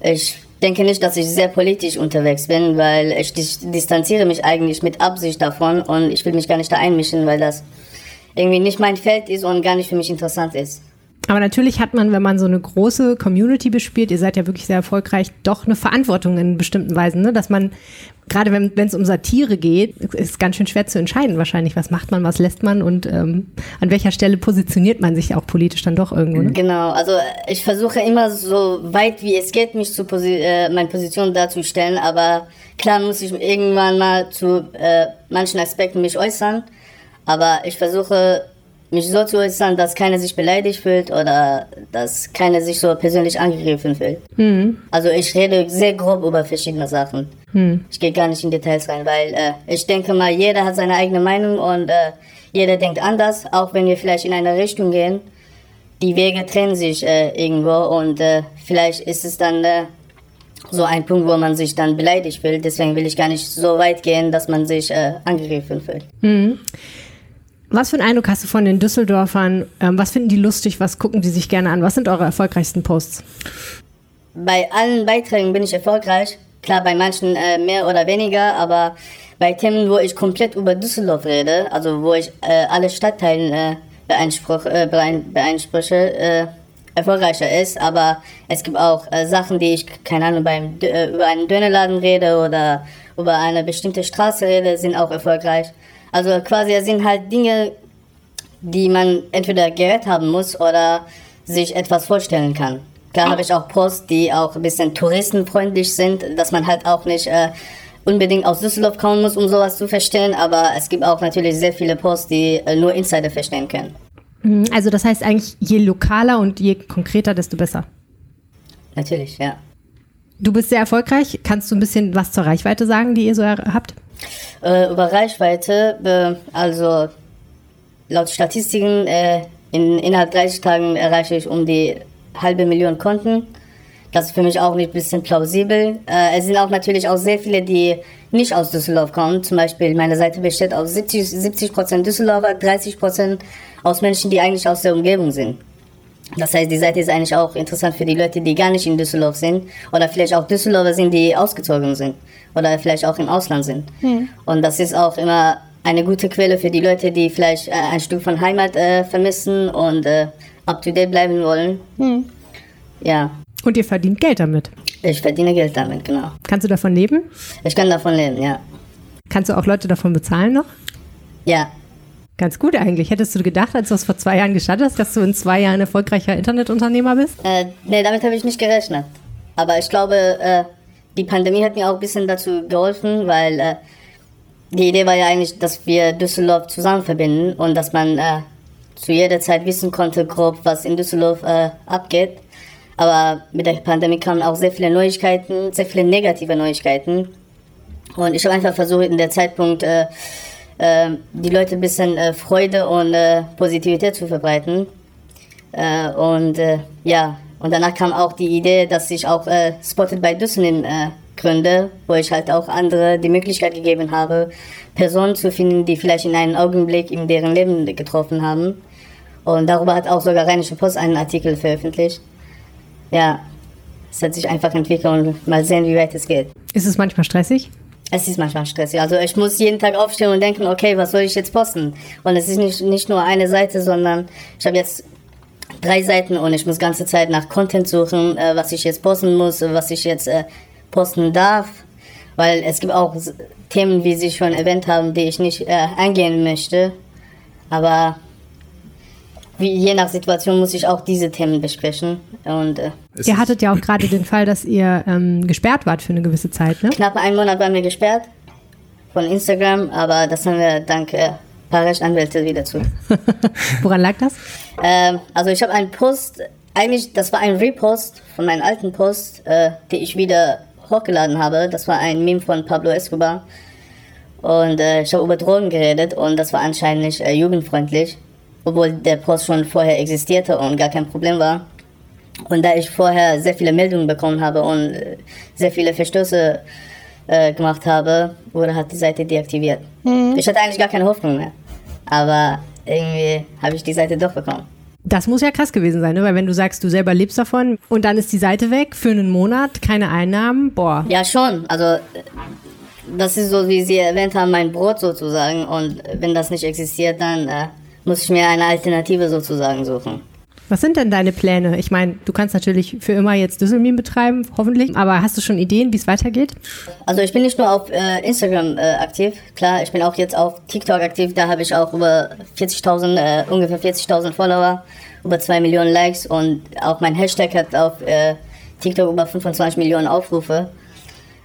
ich denke nicht, dass ich sehr politisch unterwegs bin, weil ich dis distanziere mich eigentlich mit Absicht davon und ich will mich gar nicht da einmischen, weil das irgendwie nicht mein Feld ist und gar nicht für mich interessant ist. Aber natürlich hat man, wenn man so eine große Community bespielt, ihr seid ja wirklich sehr erfolgreich, doch eine Verantwortung in bestimmten Weisen, ne? dass man, gerade wenn es um Satire geht, ist ganz schön schwer zu entscheiden wahrscheinlich, was macht man, was lässt man und ähm, an welcher Stelle positioniert man sich auch politisch dann doch irgendwo. Ne? Genau, also ich versuche immer so weit wie es geht, mich zu posi äh, meine Position darzustellen, aber klar muss ich irgendwann mal zu äh, manchen Aspekten mich äußern, aber ich versuche mich so zu äußern, dass keiner sich beleidigt fühlt oder dass keiner sich so persönlich angegriffen fühlt. Mhm. Also ich rede sehr grob über verschiedene Sachen. Mhm. Ich gehe gar nicht in Details rein, weil äh, ich denke mal, jeder hat seine eigene Meinung und äh, jeder denkt anders, auch wenn wir vielleicht in eine Richtung gehen. Die Wege trennen sich äh, irgendwo und äh, vielleicht ist es dann äh, so ein Punkt, wo man sich dann beleidigt fühlt. Deswegen will ich gar nicht so weit gehen, dass man sich äh, angegriffen fühlt. Mhm. Was für einen Eindruck hast du von den Düsseldorfern? Ähm, was finden die lustig? Was gucken die sich gerne an? Was sind eure erfolgreichsten Posts? Bei allen Beiträgen bin ich erfolgreich. Klar, bei manchen äh, mehr oder weniger, aber bei Themen, wo ich komplett über Düsseldorf rede, also wo ich äh, alle Stadtteilen äh, äh, beeinspreche, äh, erfolgreicher ist. Aber es gibt auch äh, Sachen, die ich, keine Ahnung, beim, äh, über einen Dönerladen rede oder über eine bestimmte Straße rede, sind auch erfolgreich. Also quasi es sind halt Dinge, die man entweder gehört haben muss oder sich etwas vorstellen kann. Klar habe ich auch Posts, die auch ein bisschen touristenfreundlich sind, dass man halt auch nicht äh, unbedingt aus Düsseldorf kommen muss, um sowas zu verstehen, aber es gibt auch natürlich sehr viele Posts, die äh, nur Insider verstehen können. Mhm, also das heißt eigentlich, je lokaler und je konkreter, desto besser. Natürlich, ja. Du bist sehr erfolgreich. Kannst du ein bisschen was zur Reichweite sagen, die ihr so habt? Äh, über Reichweite, äh, also laut Statistiken, äh, in, innerhalb 30 Tagen erreiche ich um die halbe Million Konten. Das ist für mich auch ein bisschen plausibel. Äh, es sind auch natürlich auch sehr viele, die nicht aus Düsseldorf kommen. Zum Beispiel meine Seite besteht aus 70, 70 Prozent Düsseldorfer, 30 Prozent aus Menschen, die eigentlich aus der Umgebung sind. Das heißt, die Seite ist eigentlich auch interessant für die Leute, die gar nicht in Düsseldorf sind oder vielleicht auch Düsseldorfer sind, die ausgezogen sind oder vielleicht auch im Ausland sind. Mhm. Und das ist auch immer eine gute Quelle für die Leute, die vielleicht äh, ein Stück von Heimat äh, vermissen und äh, up to date bleiben wollen. Mhm. Ja. Und ihr verdient Geld damit? Ich verdiene Geld damit, genau. Kannst du davon leben? Ich kann davon leben, ja. Kannst du auch Leute davon bezahlen noch? Ja, Ganz gut eigentlich. Hättest du gedacht, als du es vor zwei Jahren gestartet hast, dass du in zwei Jahren erfolgreicher Internetunternehmer bist? Äh, nee, damit habe ich nicht gerechnet. Aber ich glaube, äh, die Pandemie hat mir auch ein bisschen dazu geholfen, weil äh, die Idee war ja eigentlich, dass wir Düsseldorf zusammen verbinden und dass man äh, zu jeder Zeit wissen konnte, grob, was in Düsseldorf äh, abgeht. Aber mit der Pandemie kamen auch sehr viele Neuigkeiten, sehr viele negative Neuigkeiten. Und ich habe einfach versucht, in der Zeitpunkt äh, die Leute ein bisschen äh, Freude und äh, Positivität zu verbreiten. Äh, und äh, ja, und danach kam auch die Idee, dass ich auch äh, Spotted by Düsseldorf gründe, wo ich halt auch andere die Möglichkeit gegeben habe, Personen zu finden, die vielleicht in einem Augenblick in deren Leben getroffen haben. Und darüber hat auch sogar Rheinische Post einen Artikel veröffentlicht. Ja, es hat sich einfach entwickelt und mal sehen, wie weit es geht. Ist es manchmal stressig? Es ist manchmal stressig. Also ich muss jeden Tag aufstehen und denken, okay, was soll ich jetzt posten? Und es ist nicht, nicht nur eine Seite, sondern ich habe jetzt drei Seiten und ich muss ganze Zeit nach Content suchen, äh, was ich jetzt posten muss, was ich jetzt äh, posten darf. Weil es gibt auch Themen, wie Sie schon erwähnt haben, die ich nicht äh, eingehen möchte. Aber wie, je nach Situation muss ich auch diese Themen besprechen. Und, äh, ihr hattet ja auch gerade den Fall, dass ihr ähm, gesperrt wart für eine gewisse Zeit, ne? Knapp einen Monat waren wir gesperrt von Instagram, aber das haben wir dank äh, paar Rechtsanwälte wieder zu. Woran lag das? Ähm, also ich habe einen Post eigentlich, das war ein Repost von meinem alten Post, äh, den ich wieder hochgeladen habe. Das war ein Meme von Pablo Escobar. Und äh, ich habe über Drogen geredet und das war anscheinend äh, jugendfreundlich, obwohl der Post schon vorher existierte und gar kein Problem war. Und da ich vorher sehr viele Meldungen bekommen habe und äh, sehr viele Verstöße äh, gemacht habe, wurde halt die Seite deaktiviert. Mhm. Ich hatte eigentlich gar keine Hoffnung mehr. Aber irgendwie habe ich die Seite doch bekommen. Das muss ja krass gewesen sein, ne? weil wenn du sagst, du selber lebst davon und dann ist die Seite weg für einen Monat, keine Einnahmen, boah. Ja, schon. Also das ist so, wie Sie erwähnt haben, mein Brot sozusagen. Und wenn das nicht existiert, dann äh, muss ich mir eine Alternative sozusagen suchen. Was sind denn deine Pläne? Ich meine, du kannst natürlich für immer jetzt Düsselmin betreiben, hoffentlich. Aber hast du schon Ideen, wie es weitergeht? Also ich bin nicht nur auf äh, Instagram äh, aktiv. Klar, ich bin auch jetzt auf TikTok aktiv. Da habe ich auch über 40.000, äh, ungefähr 40.000 Follower, über 2 Millionen Likes und auch mein Hashtag hat auf äh, TikTok über 25 Millionen Aufrufe.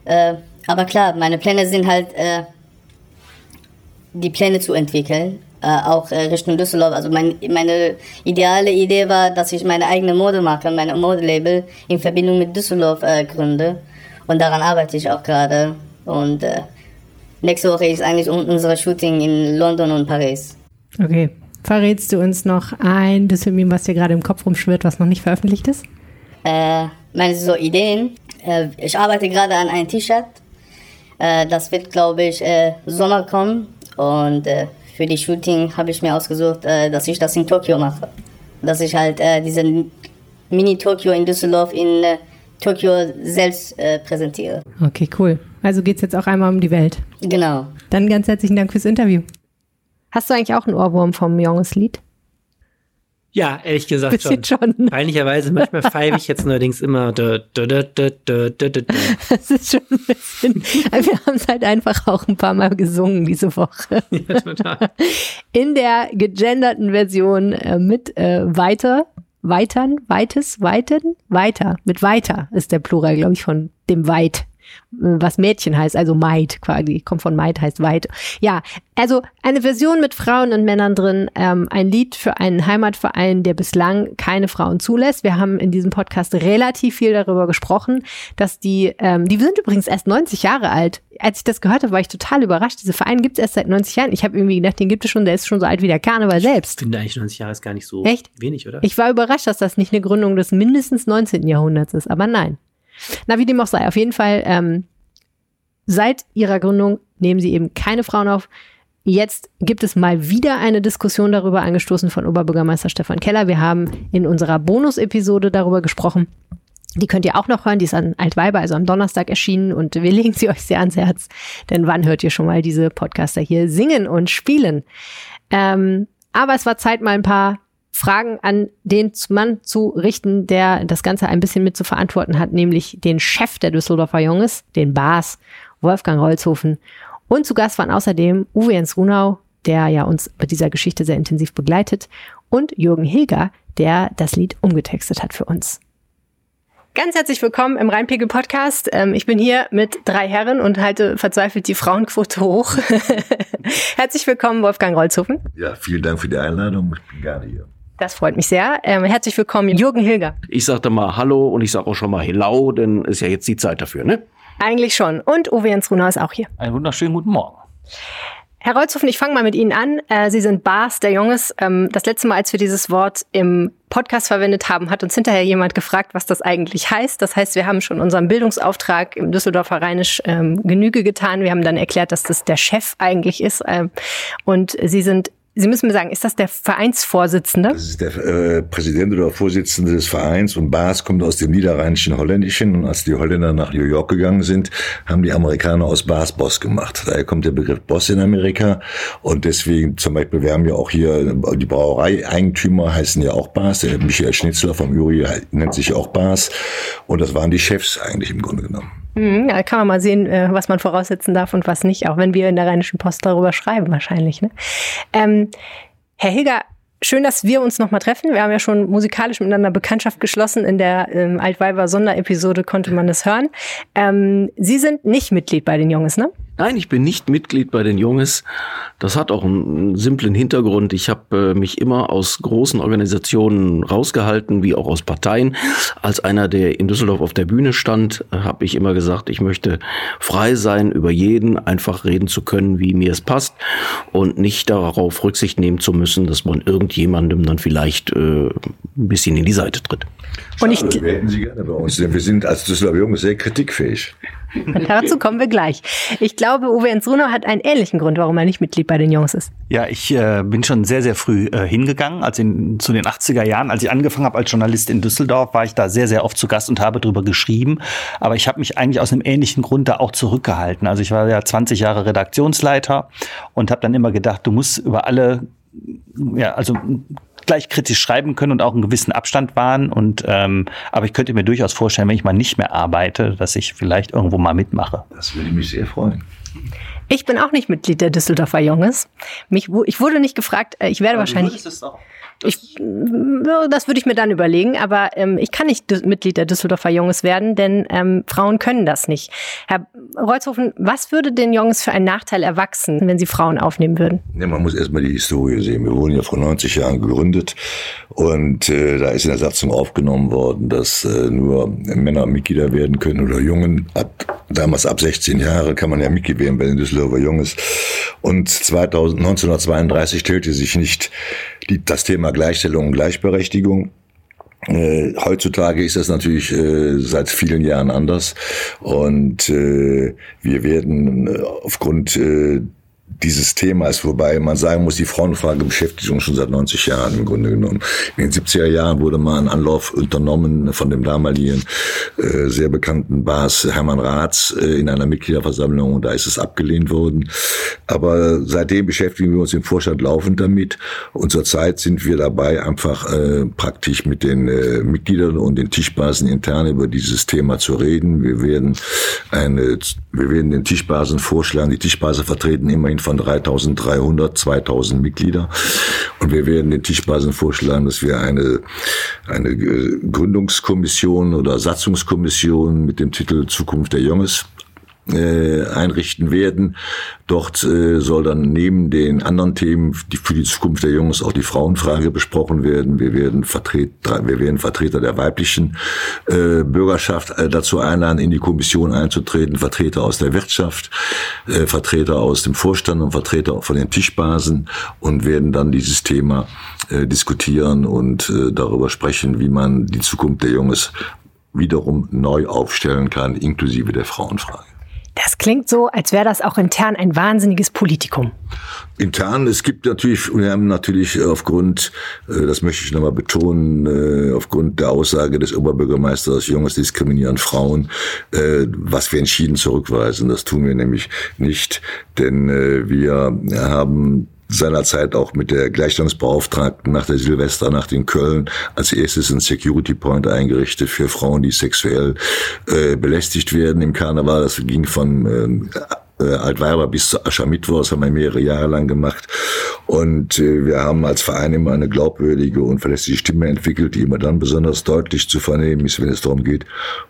Äh, aber klar, meine Pläne sind halt, äh, die Pläne zu entwickeln auch äh, Richtung Düsseldorf. Also mein, meine ideale Idee war, dass ich meine eigene Modemarke, meine Modelabel in Verbindung mit Düsseldorf äh, gründe. Und daran arbeite ich auch gerade. Und äh, nächste Woche ist eigentlich unser Shooting in London und Paris. Okay. Verrätst du uns noch ein Düsseldorf, was dir gerade im Kopf rumschwirrt, was noch nicht veröffentlicht ist? Äh, meine so Ideen. Äh, ich arbeite gerade an einem T-Shirt. Äh, das wird, glaube ich, äh, Sommer kommen. Und äh, für die Shooting habe ich mir ausgesucht, äh, dass ich das in Tokio mache. Dass ich halt äh, diesen Mini-Tokio in Düsseldorf in äh, Tokio selbst äh, präsentiere. Okay, cool. Also geht es jetzt auch einmal um die Welt. Genau. Dann ganz herzlichen Dank fürs Interview. Hast du eigentlich auch einen Ohrwurm vom Jonges Lied? Ja, ehrlich gesagt schon. schon. Peinlicherweise, manchmal pfeife ich jetzt allerdings immer. Das ist schon ein bisschen. Wir haben es halt einfach auch ein paar Mal gesungen diese Woche. Ja, total. In der gegenderten Version äh, mit äh, weiter, weitern, weites, weiten, weiter. Mit weiter ist der Plural, glaube ich, von dem weit was Mädchen heißt, also Maid quasi, kommt von Maid, heißt weit. Ja, also eine Version mit Frauen und Männern drin, ähm, ein Lied für einen Heimatverein, der bislang keine Frauen zulässt. Wir haben in diesem Podcast relativ viel darüber gesprochen, dass die, ähm, die sind übrigens erst 90 Jahre alt. Als ich das gehört habe, war ich total überrascht. Diese Verein gibt es erst seit 90 Jahren. Ich habe irgendwie gedacht, den gibt es schon, der ist schon so alt wie der Karneval selbst. Ich finde eigentlich 90 Jahre ist gar nicht so Echt? wenig, oder? Ich war überrascht, dass das nicht eine Gründung des mindestens 19. Jahrhunderts ist, aber nein. Na, wie dem auch sei, auf jeden Fall, ähm, seit ihrer Gründung nehmen sie eben keine Frauen auf. Jetzt gibt es mal wieder eine Diskussion darüber angestoßen von Oberbürgermeister Stefan Keller. Wir haben in unserer Bonus-Episode darüber gesprochen. Die könnt ihr auch noch hören. Die ist an Altweiber, also am Donnerstag erschienen und wir legen sie euch sehr ans Herz. Denn wann hört ihr schon mal diese Podcaster hier singen und spielen? Ähm, aber es war Zeit, mal ein paar Fragen an den Mann zu richten, der das Ganze ein bisschen mit zu verantworten hat, nämlich den Chef der Düsseldorfer Junges, den Bas, Wolfgang Holzhofen. Und zu Gast waren außerdem Uwe Jens Runau, der ja uns mit dieser Geschichte sehr intensiv begleitet, und Jürgen Hilger, der das Lied umgetextet hat für uns. Ganz herzlich willkommen im Rheinpegel Podcast. Ähm, ich bin hier mit drei Herren und halte verzweifelt die Frauenquote hoch. herzlich willkommen, Wolfgang Rolzhofen. Ja, vielen Dank für die Einladung. Ich bin gerne hier. Das freut mich sehr. Ähm, herzlich willkommen, Jürgen Hilger. Ich sagte mal Hallo und ich sage auch schon mal Hello, denn ist ja jetzt die Zeit dafür, ne? Eigentlich schon. Und Uwe Jens Runau ist auch hier. Einen wunderschönen guten Morgen. Herr Rolzhofen, ich fange mal mit Ihnen an. Äh, Sie sind Bas der Junges. Ähm, das letzte Mal, als wir dieses Wort im Podcast verwendet haben, hat uns hinterher jemand gefragt, was das eigentlich heißt. Das heißt, wir haben schon unserem Bildungsauftrag im Düsseldorfer Rheinisch ähm, Genüge getan. Wir haben dann erklärt, dass das der Chef eigentlich ist. Ähm, und Sie sind Sie müssen mir sagen, ist das der Vereinsvorsitzende? Das ist der äh, Präsident oder Vorsitzende des Vereins und Bas kommt aus dem niederrheinischen Holländischen und als die Holländer nach New York gegangen sind, haben die Amerikaner aus Bas Boss gemacht. Daher kommt der Begriff Boss in Amerika und deswegen zum Beispiel, wir haben ja auch hier die Brauerei-Eigentümer heißen ja auch Bas, der Michael Schnitzler vom Jury nennt sich auch Bas und das waren die Chefs eigentlich im Grunde genommen. Mhm, da kann man mal sehen, äh, was man voraussetzen darf und was nicht, auch wenn wir in der Rheinischen Post darüber schreiben wahrscheinlich. Ne? Ähm, Herr Hilger, schön, dass wir uns nochmal treffen. Wir haben ja schon musikalisch miteinander Bekanntschaft geschlossen. In der ähm, Altweiber Sonderepisode konnte man das hören. Ähm, Sie sind nicht Mitglied bei den Jungs, ne? Nein, ich bin nicht Mitglied bei den Junges. Das hat auch einen simplen Hintergrund. Ich habe äh, mich immer aus großen Organisationen rausgehalten, wie auch aus Parteien. Als einer, der in Düsseldorf auf der Bühne stand, habe ich immer gesagt, ich möchte frei sein, über jeden einfach reden zu können, wie mir es passt und nicht darauf Rücksicht nehmen zu müssen, dass man irgendjemandem dann vielleicht äh, ein bisschen in die Seite tritt. Und ich, wir hätten Sie gerne bei uns, denn wir sind als Düsseldorfer Jungs sehr kritikfähig. Dazu kommen wir gleich. Ich glaube, Uwe Enzruno hat einen ähnlichen Grund, warum er nicht Mitglied bei den Jungs ist. Ja, ich äh, bin schon sehr, sehr früh äh, hingegangen. Also in, zu den 80er Jahren, als ich angefangen habe als Journalist in Düsseldorf, war ich da sehr, sehr oft zu Gast und habe darüber geschrieben. Aber ich habe mich eigentlich aus einem ähnlichen Grund da auch zurückgehalten. Also ich war ja 20 Jahre Redaktionsleiter und habe dann immer gedacht, du musst über alle ja, also gleich kritisch schreiben können und auch einen gewissen Abstand wahren. Und ähm, aber ich könnte mir durchaus vorstellen, wenn ich mal nicht mehr arbeite, dass ich vielleicht irgendwo mal mitmache. Das würde mich sehr freuen. Ich bin auch nicht Mitglied der Düsseldorfer Junges. Mich, ich wurde nicht gefragt, äh, ich werde aber wahrscheinlich. Ich, das würde ich mir dann überlegen, aber ähm, ich kann nicht Mitglied der Düsseldorfer Jungs werden, denn ähm, Frauen können das nicht. Herr Reuthofen, was würde den Jungs für einen Nachteil erwachsen, wenn sie Frauen aufnehmen würden? Ja, man muss erstmal die Historie sehen. Wir wurden ja vor 90 Jahren gegründet und äh, da ist in der Satzung aufgenommen worden, dass äh, nur Männer Mitglieder werden können oder Jungen. Ab, damals ab 16 Jahre kann man ja Mitglied werden bei den Düsseldorfer Jungs. Und 2000, 1932 stellte sich nicht die, das Thema Gleichstellung und Gleichberechtigung. Äh, heutzutage ist das natürlich äh, seit vielen Jahren anders und äh, wir werden äh, aufgrund äh, dieses Thema ist, wobei man sagen muss, die Frauenfrage beschäftigt uns schon seit 90 Jahren im Grunde genommen. In den 70er Jahren wurde mal ein Anlauf unternommen von dem damaligen äh, sehr bekannten Bas Hermann Raths äh, in einer Mitgliederversammlung und da ist es abgelehnt worden. Aber seitdem beschäftigen wir uns im Vorstand laufend damit und zurzeit sind wir dabei, einfach äh, praktisch mit den äh, Mitgliedern und den Tischbasen intern über dieses Thema zu reden. Wir werden eine, wir werden den Tischbasen vorschlagen, die Tischbasen vertreten immerhin von 3300, 2000 Mitglieder. Und wir werden den Tischbasen vorschlagen, dass wir eine, eine Gründungskommission oder Satzungskommission mit dem Titel Zukunft der Junges äh, einrichten werden. Dort äh, soll dann neben den anderen Themen die für die Zukunft der Jungs auch die Frauenfrage besprochen werden. Wir werden Vertreter, wir werden Vertreter der weiblichen äh, Bürgerschaft äh, dazu einladen, in die Kommission einzutreten, Vertreter aus der Wirtschaft, äh, Vertreter aus dem Vorstand und Vertreter von den Tischbasen und werden dann dieses Thema äh, diskutieren und äh, darüber sprechen, wie man die Zukunft der Jungs wiederum neu aufstellen kann, inklusive der Frauenfrage. Das klingt so, als wäre das auch intern ein wahnsinniges Politikum. Intern, es gibt natürlich, wir haben natürlich aufgrund, äh, das möchte ich nochmal betonen, äh, aufgrund der Aussage des Oberbürgermeisters, Junges diskriminieren Frauen, äh, was wir entschieden zurückweisen. Das tun wir nämlich nicht, denn wir haben seinerzeit auch mit der Gleichstellungsbeauftragten nach der Silvesternacht in Köln als erstes ein Security Point eingerichtet für Frauen, die sexuell äh, belästigt werden im Karneval. Das ging von ähm, äh, Altweiber bis zu Aschermittwoch, das haben wir mehrere Jahre lang gemacht. Und äh, wir haben als Verein immer eine glaubwürdige und verlässliche Stimme entwickelt, die immer dann besonders deutlich zu vernehmen ist, wenn es darum geht,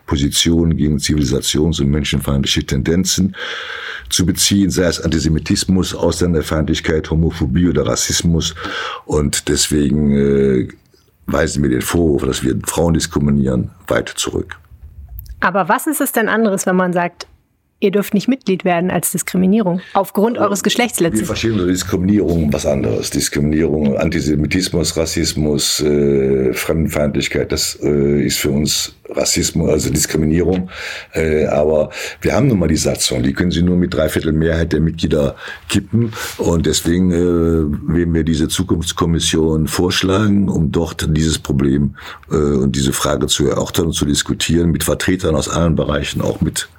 Positionen gegen Zivilisations- und menschenfeindliche Tendenzen zu beziehen, sei es Antisemitismus, Ausländerfeindlichkeit, Homophobie oder Rassismus. Und deswegen äh, weisen wir den Vorwurf, dass wir Frauen diskriminieren, weit zurück. Aber was ist es denn anderes, wenn man sagt, ihr dürft nicht Mitglied werden als Diskriminierung aufgrund also, eures Geschlechts letztlich. Wir verstehen unter Diskriminierung was anderes. Diskriminierung, Antisemitismus, Rassismus, äh, Fremdenfeindlichkeit, das äh, ist für uns Rassismus, also Diskriminierung. Äh, aber wir haben nun mal die Satzung, die können Sie nur mit dreiviertel Mehrheit der Mitglieder kippen. Und deswegen äh, werden wir diese Zukunftskommission vorschlagen, um dort dieses Problem äh, und diese Frage zu erörtern und zu diskutieren mit Vertretern aus allen Bereichen, auch mit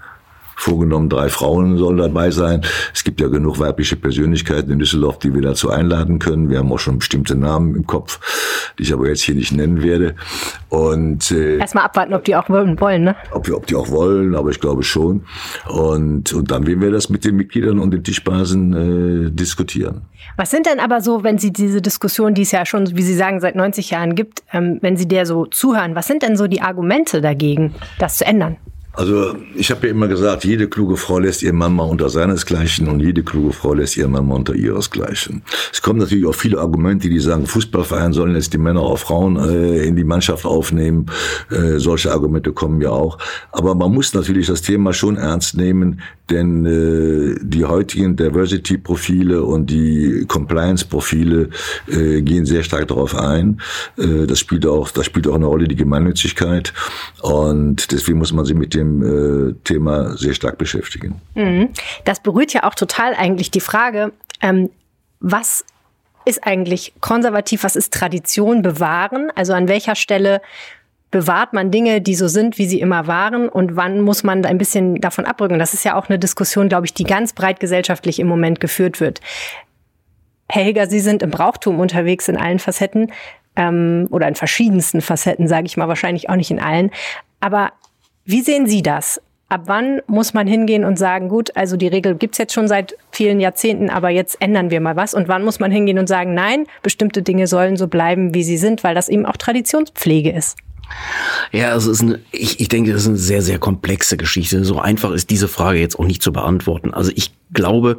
vorgenommen, drei Frauen sollen dabei sein. Es gibt ja genug weibliche Persönlichkeiten in Düsseldorf, die wir dazu einladen können. Wir haben auch schon bestimmte Namen im Kopf, die ich aber jetzt hier nicht nennen werde. Und äh, erstmal abwarten, ob die auch wollen, ne? Ob, ob die auch wollen, aber ich glaube schon. Und und dann werden wir das mit den Mitgliedern und den Tischbasen äh, diskutieren. Was sind denn aber so, wenn Sie diese Diskussion, die es ja schon, wie Sie sagen, seit 90 Jahren gibt, ähm, wenn Sie der so zuhören, was sind denn so die Argumente dagegen, das zu ändern? Also ich habe ja immer gesagt, jede kluge Frau lässt ihren Mann mal unter seinesgleichen und jede kluge Frau lässt ihren Mann mal unter ihresgleichen. Es kommen natürlich auch viele Argumente, die sagen, Fußballverein sollen jetzt die Männer auch Frauen äh, in die Mannschaft aufnehmen. Äh, solche Argumente kommen ja auch. Aber man muss natürlich das Thema schon ernst nehmen, denn äh, die heutigen Diversity-Profile und die Compliance-Profile äh, gehen sehr stark darauf ein. Äh, das spielt auch, das spielt auch eine Rolle die Gemeinnützigkeit und deswegen muss man sich mit dem dem äh, Thema sehr stark beschäftigen. Mhm. Das berührt ja auch total eigentlich die Frage, ähm, was ist eigentlich konservativ, was ist Tradition bewahren? Also an welcher Stelle bewahrt man Dinge, die so sind, wie sie immer waren und wann muss man ein bisschen davon abrücken? Das ist ja auch eine Diskussion, glaube ich, die ganz breit gesellschaftlich im Moment geführt wird. Herr Hilger, Sie sind im Brauchtum unterwegs in allen Facetten ähm, oder in verschiedensten Facetten, sage ich mal, wahrscheinlich auch nicht in allen. Aber wie sehen Sie das? Ab wann muss man hingehen und sagen, gut, also die Regel gibt's jetzt schon seit vielen Jahrzehnten, aber jetzt ändern wir mal was? Und wann muss man hingehen und sagen, nein, bestimmte Dinge sollen so bleiben, wie sie sind, weil das eben auch Traditionspflege ist? Ja, also ist eine, ich, ich denke, das ist eine sehr, sehr komplexe Geschichte. So einfach ist diese Frage jetzt auch nicht zu beantworten. Also ich glaube,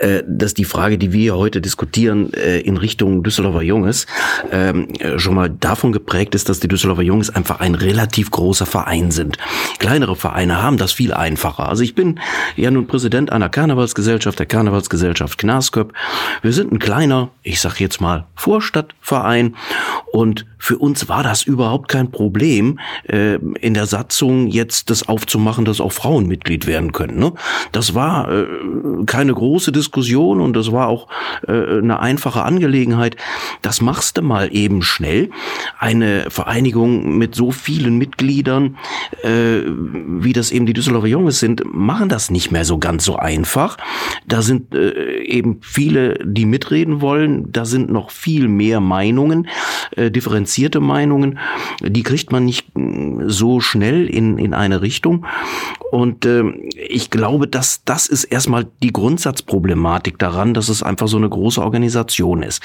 äh, dass die Frage, die wir heute diskutieren, äh, in Richtung Düsseldorfer Junges, ähm, schon mal davon geprägt ist, dass die Düsseldorfer Junges einfach ein relativ großer Verein sind. Kleinere Vereine haben das viel einfacher. Also ich bin ja nun Präsident einer Karnevalsgesellschaft, der Karnevalsgesellschaft Knasköp. Wir sind ein kleiner, ich sag jetzt mal, Vorstadtverein und für uns war das überhaupt kein Problem, äh, in der Satzung jetzt das aufzumachen, dass auch Frauen Mitglied werden können. Ne? Das war keine große Diskussion und das war auch äh, eine einfache Angelegenheit. Das machst du mal eben schnell. Eine Vereinigung mit so vielen Mitgliedern, äh, wie das eben die Düsseldorfer Junges sind, machen das nicht mehr so ganz so einfach. Da sind äh, eben viele, die mitreden wollen. Da sind noch viel mehr Meinungen, äh, differenzierte Meinungen. Die kriegt man nicht mm, so schnell in, in eine Richtung. Und äh, ich glaube, dass das ist erstmal die Grundsatzproblematik daran, dass es einfach so eine große Organisation ist.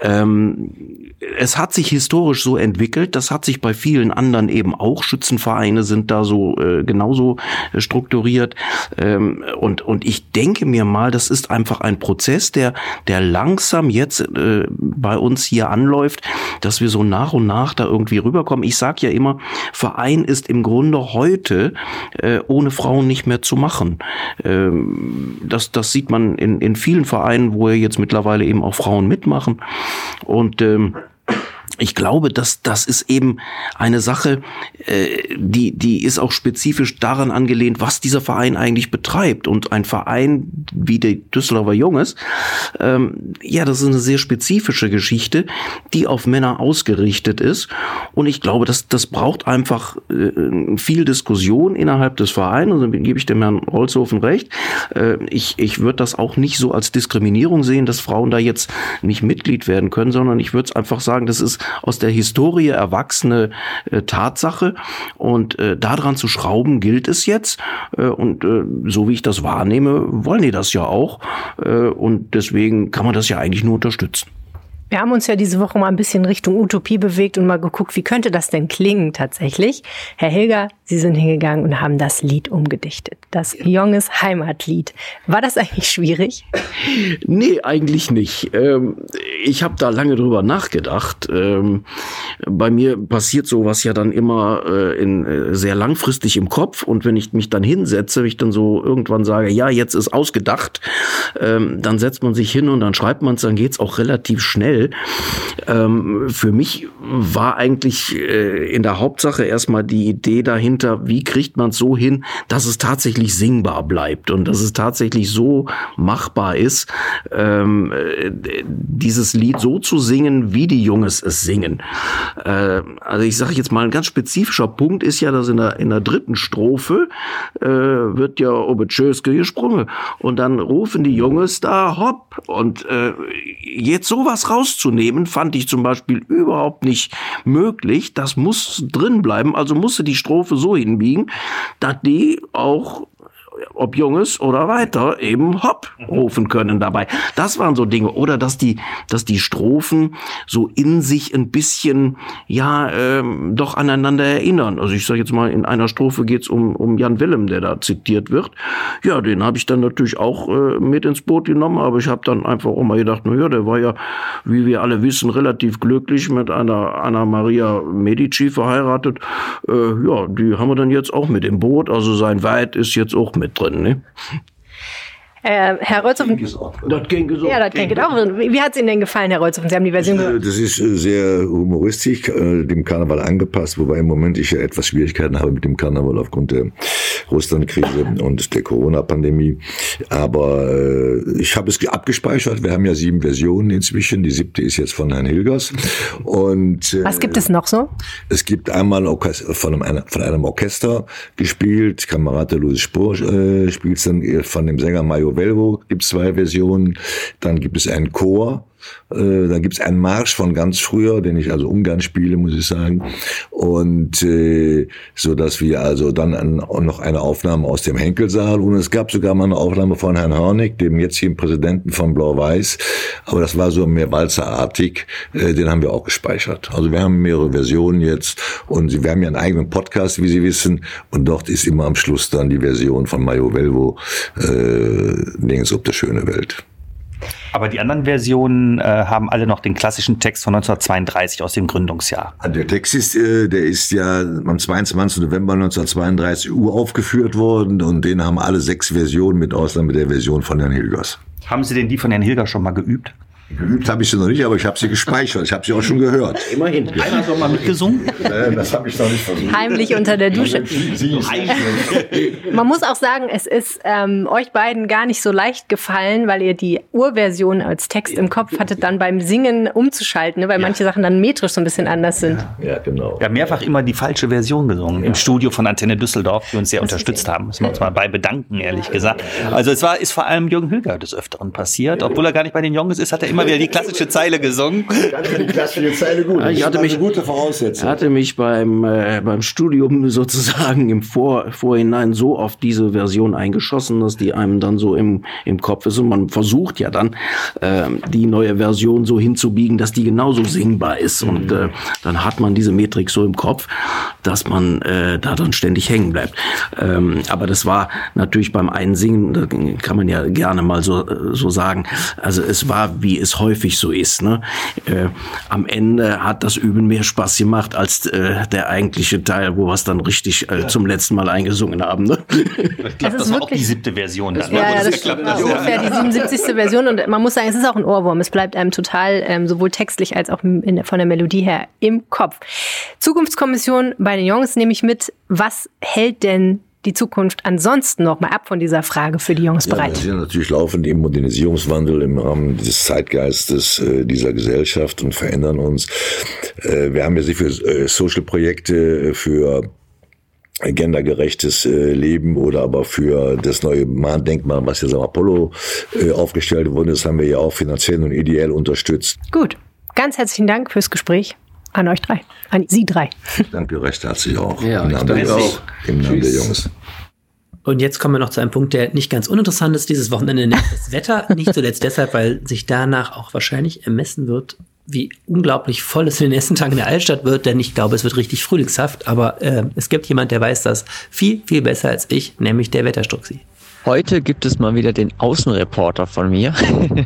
Ähm, es hat sich historisch so entwickelt, das hat sich bei vielen anderen eben auch. Schützenvereine sind da so äh, genauso äh, strukturiert. Ähm, und, und ich denke mir mal, das ist einfach ein Prozess, der, der langsam jetzt äh, bei uns hier anläuft, dass wir so nach und nach da irgendwie rüberkommen. Ich sage ja immer, Verein ist im Grunde heute äh, ohne Frauen nicht mehr zu machen. Ähm, das, das sieht man in, in vielen Vereinen, wo ja jetzt mittlerweile eben auch Frauen mitmachen. Und ähm, ich glaube, dass das ist eben eine Sache, äh, die die ist auch spezifisch daran angelehnt, was dieser Verein eigentlich betreibt. Und ein Verein wie der Düsseldorfer Junges, ähm, ja, das ist eine sehr spezifische Geschichte, die auf Männer ausgerichtet ist. Und ich glaube, dass das braucht einfach äh, viel Diskussion innerhalb des Vereins. Und dann gebe ich dem Herrn Holzhofen recht. Äh, ich ich würde das auch nicht so als Diskriminierung sehen, dass Frauen da jetzt nicht Mitglied werden können, sondern ich würde es einfach sagen, das ist aus der Historie erwachsene äh, Tatsache. Und äh, daran zu schrauben gilt es jetzt. Äh, und äh, so wie ich das wahrnehme, wollen die das ja auch. Äh, und deswegen kann man das ja eigentlich nur unterstützen. Wir haben uns ja diese Woche mal ein bisschen Richtung Utopie bewegt und mal geguckt, wie könnte das denn klingen tatsächlich. Herr Hilger, Sie sind hingegangen und haben das Lied umgedichtet. Das Jonges Heimatlied. War das eigentlich schwierig? Nee, eigentlich nicht. Ähm, ich habe da lange drüber nachgedacht. Ähm, bei mir passiert sowas ja dann immer äh, in, äh, sehr langfristig im Kopf und wenn ich mich dann hinsetze, ich dann so irgendwann sage, ja, jetzt ist ausgedacht, ähm, dann setzt man sich hin und dann schreibt man es, dann geht's auch relativ schnell schnell. Ähm, für mich war eigentlich äh, in der Hauptsache erstmal die Idee dahinter, wie kriegt man es so hin, dass es tatsächlich singbar bleibt und dass es tatsächlich so machbar ist, ähm, äh, dieses Lied so zu singen, wie die Junges es singen. Äh, also ich sage jetzt mal, ein ganz spezifischer Punkt ist ja, dass in der, in der dritten Strophe äh, wird ja Obetschöske gesprungen und dann rufen die Junges da hopp und äh, jetzt sowas raus rauszunehmen, fand ich zum Beispiel überhaupt nicht möglich. Das muss drin bleiben, also musste die Strophe so hinbiegen, dass die auch ob Junges oder weiter, eben Hopp rufen können dabei. Das waren so Dinge. Oder dass die, dass die Strophen so in sich ein bisschen, ja, ähm, doch aneinander erinnern. Also ich sage jetzt mal, in einer Strophe geht's um, um Jan Willem, der da zitiert wird. Ja, den habe ich dann natürlich auch äh, mit ins Boot genommen, aber ich habe dann einfach auch mal gedacht, na ja, der war ja, wie wir alle wissen, relativ glücklich mit einer Anna Maria Medici verheiratet. Äh, ja, die haben wir dann jetzt auch mit im Boot. Also sein Weit ist jetzt auch mit drin. Ne? Äh, Herr Rolzhofen. Das ging so. Ja, das ging auch. Wie hat es Ihnen denn gefallen, Herr Rolzhofen? Sie haben die Version Äh, gehört. Das ist äh, sehr humoristisch, äh, dem Karneval angepasst, wobei im Moment ich ja etwas Schwierigkeiten habe mit dem Karneval aufgrund der Russlandkrise und der Corona-Pandemie. Aber äh, ich habe es abgespeichert. Wir haben ja sieben Versionen inzwischen. Die siebte ist jetzt von Herrn Hilgers. Und äh, Was gibt es noch so? es gibt einmal von, einem, von einem Orchester gespielt, Kamerad Louis Spohr äh, spielt es dann äh, von dem Sänger Mario Velvo, gibt zwei Versionen. Dann gibt es einen Chor, äh, dann gibt es einen Marsch von ganz früher, den ich also ungern spiele, muss ich sagen. Und äh, so dass wir also dann an, noch eine Aufnahme aus dem Henkelsaal und es gab sogar mal eine Aufnahme von Herrn Hornig, dem jetzigen Präsidenten von Blau-Weiß. Aber das war so mehr walzerartig, äh, den haben wir auch gespeichert. Also wir haben mehrere Versionen jetzt und wir haben ja einen eigenen Podcast, wie Sie wissen, und dort ist immer am Schluss dann die Version von Mario Velvo, äh, Dings ob der schöne Welt. Aber die anderen Versionen äh, haben alle noch den klassischen Text von 1932 aus dem Gründungsjahr. Der Text ist, äh, der ist ja am 22. November 1932 uraufgeführt worden und den haben alle sechs Versionen mit Ausnahme der Version von Herrn Hilgers. Haben Sie denn die von Herrn Hilger schon mal geübt? Geübt habe ich sie noch nicht, aber ich habe sie gespeichert. Ich habe sie auch schon gehört. Immerhin. Einer hat doch mal mitgesungen. Das habe ich noch nicht versucht. Heimlich unter der Dusche. Man muss auch sagen, es ist ähm, euch beiden gar nicht so leicht gefallen, weil ihr die Urversion als Text im Kopf hattet, dann beim Singen umzuschalten, ne? weil manche Sachen dann metrisch so ein bisschen anders sind. Ja, genau. Wir haben mehrfach immer die falsche Version gesungen im Studio von Antenne Düsseldorf, die uns sehr unterstützt haben. Müssen wir uns mal bei bedanken, ehrlich gesagt. Also es war, ist vor allem Jürgen Hülger des Öfteren passiert. Obwohl er gar nicht bei den Jungs ist, hat er immer wieder die klassische Zeile gesungen. Die klassische Zeile gut. ich hatte mich- gute Voraussetzung. Hatte mich beim, äh, beim Studium sozusagen im Vor Vorhinein so auf diese Version eingeschossen, dass die einem dann so im, im Kopf ist. Und man versucht ja dann, ähm, die neue Version so hinzubiegen, dass die genauso singbar ist. Und äh, dann hat man diese Metrik so im Kopf, dass man äh, da dann ständig hängen bleibt. Ähm, aber das war natürlich beim Einsingen, da kann man ja gerne mal so, äh, so sagen, also es war, wie es häufig so ist. Ne? Äh, am Ende hat das Üben mehr Spaß gemacht als äh, der eigentliche Teil, wo wir es dann richtig äh, zum letzten Mal eingesungen haben. Ne? Ich glaube, ist das war auch wirklich- die siebte Version. Dann, Ja, wo ja, das das geklappt war hat. ungefähr die 77. Version und man muss sagen, es ist auch ein Ohrwurm. Es bleibt einem total ähm, sowohl textlich als auch in, von der Melodie her im Kopf. Zukunftskommission bei den Jungs nehme ich mit. Was hält denn die Zukunft ansonsten noch mal ab von dieser Frage für die Jungs Ja, bereit? wir sind natürlich laufend im Modernisierungswandel im Rahmen des Zeitgeistes äh, dieser Gesellschaft und verändern uns. Äh, wir haben ja sehr viele äh, Social-Projekte für gendergerechtes äh, Leben oder aber für das neue Mahndenkmal, was jetzt am Apollo äh, aufgestellt wurde, das haben wir ja auch finanziell und ideell unterstützt. Gut, ganz herzlichen Dank fürs Gespräch an euch drei, an Sie drei. Danke recht herzlich auch. Ja, Im Namen der danke Jungs. auch. Im Namen der Jungs. Und jetzt kommen wir noch zu einem Punkt, der nicht ganz uninteressant ist dieses Wochenende, nämlich das Wetter. Nicht zuletzt deshalb, weil sich danach auch wahrscheinlich ermessen wird, wie unglaublich voll es in den nächsten Tagen in der Altstadt wird, denn ich glaube, es wird richtig frühlingshaft. Aber äh, es gibt jemand, der weiß das viel, viel besser als ich, nämlich der Wetterstruxi. Heute gibt es mal wieder den Außenreporter von mir.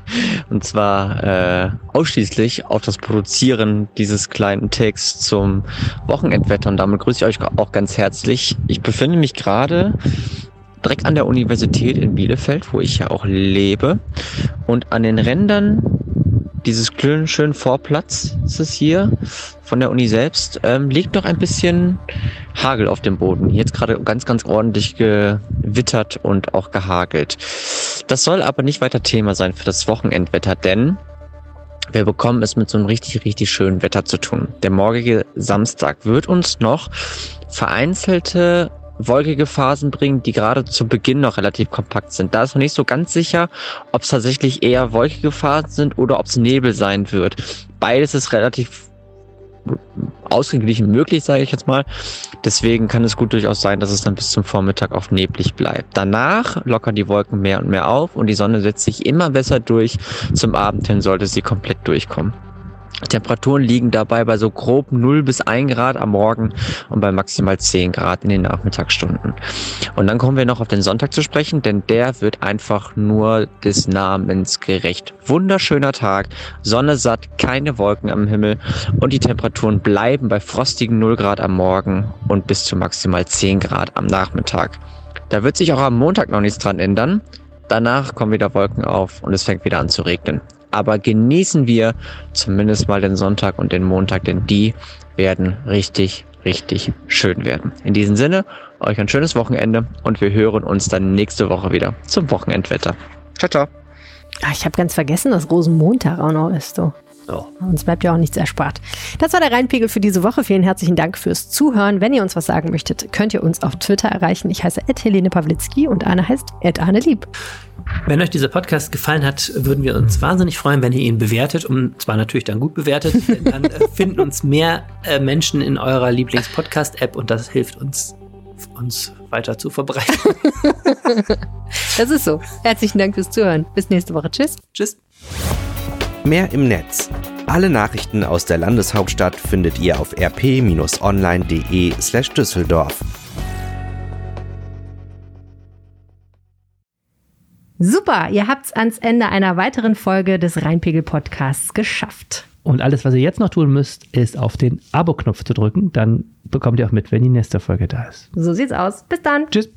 Und zwar äh, ausschließlich auf das Produzieren dieses kleinen Texts zum Wochenendwetter. Und damit grüße ich euch auch ganz herzlich. Ich befinde mich gerade direkt an der Universität in Bielefeld, wo ich ja auch lebe. Und an den Rändern dieses schönen, Vorplatzes hier von der Uni selbst ähm, liegt noch ein bisschen Hagel auf dem Boden. Jetzt gerade ganz, ganz ordentlich gewittert und auch gehagelt. Das soll aber nicht weiter Thema sein für das Wochenendwetter, denn wir bekommen es mit so einem richtig, richtig schönen Wetter zu tun. Der morgige Samstag wird uns noch vereinzelte wolkige Phasen bringen, die gerade zu Beginn noch relativ kompakt sind. Da ist noch nicht so ganz sicher, ob es tatsächlich eher wolkige Phasen sind oder ob es Nebel sein wird. Beides ist relativ ausgeglichen möglich, sage ich jetzt mal. Deswegen kann es gut durchaus sein, dass es dann bis zum Vormittag auch neblig bleibt. Danach lockern die Wolken mehr und mehr auf und die Sonne setzt sich immer besser durch. Zum Abend hin sollte sie komplett durchkommen. Temperaturen liegen dabei bei so grob 0 bis 1 Grad am Morgen und bei maximal 10 Grad in den Nachmittagsstunden. Und dann kommen wir noch auf den Sonntag zu sprechen, denn der wird einfach nur des Namens gerecht. Wunderschöner Tag, Sonne satt, keine Wolken am Himmel und die Temperaturen bleiben bei frostigen 0 Grad am Morgen und bis zu maximal 10 Grad am Nachmittag. Da wird sich auch am Montag noch nichts dran ändern. Danach kommen wieder Wolken auf und es fängt wieder an zu regnen aber genießen wir zumindest mal den Sonntag und den Montag, denn die werden richtig, richtig schön werden. In diesem Sinne, euch ein schönes Wochenende und wir hören uns dann nächste Woche wieder zum Wochenendwetter. Ciao, ciao. Ach, ich habe ganz vergessen, dass Rosenmontag auch noch ist. So. Oh. Uns bleibt ja auch nichts erspart. Das war der Rheinpegel für diese Woche. Vielen herzlichen Dank fürs Zuhören. Wenn ihr uns was sagen möchtet, könnt ihr uns auf Twitter erreichen. Ich heiße Helene Pawlitzki und Anne heißt Anne Lieb. Wenn euch dieser Podcast gefallen hat, würden wir uns wahnsinnig freuen, wenn ihr ihn bewertet und zwar natürlich dann gut bewertet. Dann äh, finden uns mehr äh, Menschen in eurer Lieblings-Podcast-App und das hilft uns, uns weiter zu verbreiten. das ist so. Herzlichen Dank fürs Zuhören. Bis nächste Woche. Tschüss. Tschüss. Mehr im Netz. Alle Nachrichten aus der Landeshauptstadt findet ihr auf rp-online.de/düsseldorf. Super, ihr habt's ans Ende einer weiteren Folge des Rheinpegel Podcasts geschafft. Und alles, was ihr jetzt noch tun müsst, ist auf den Abo-Knopf zu drücken. Dann bekommt ihr auch mit, wenn die nächste Folge da ist. So sieht's aus. Bis dann. Tschüss.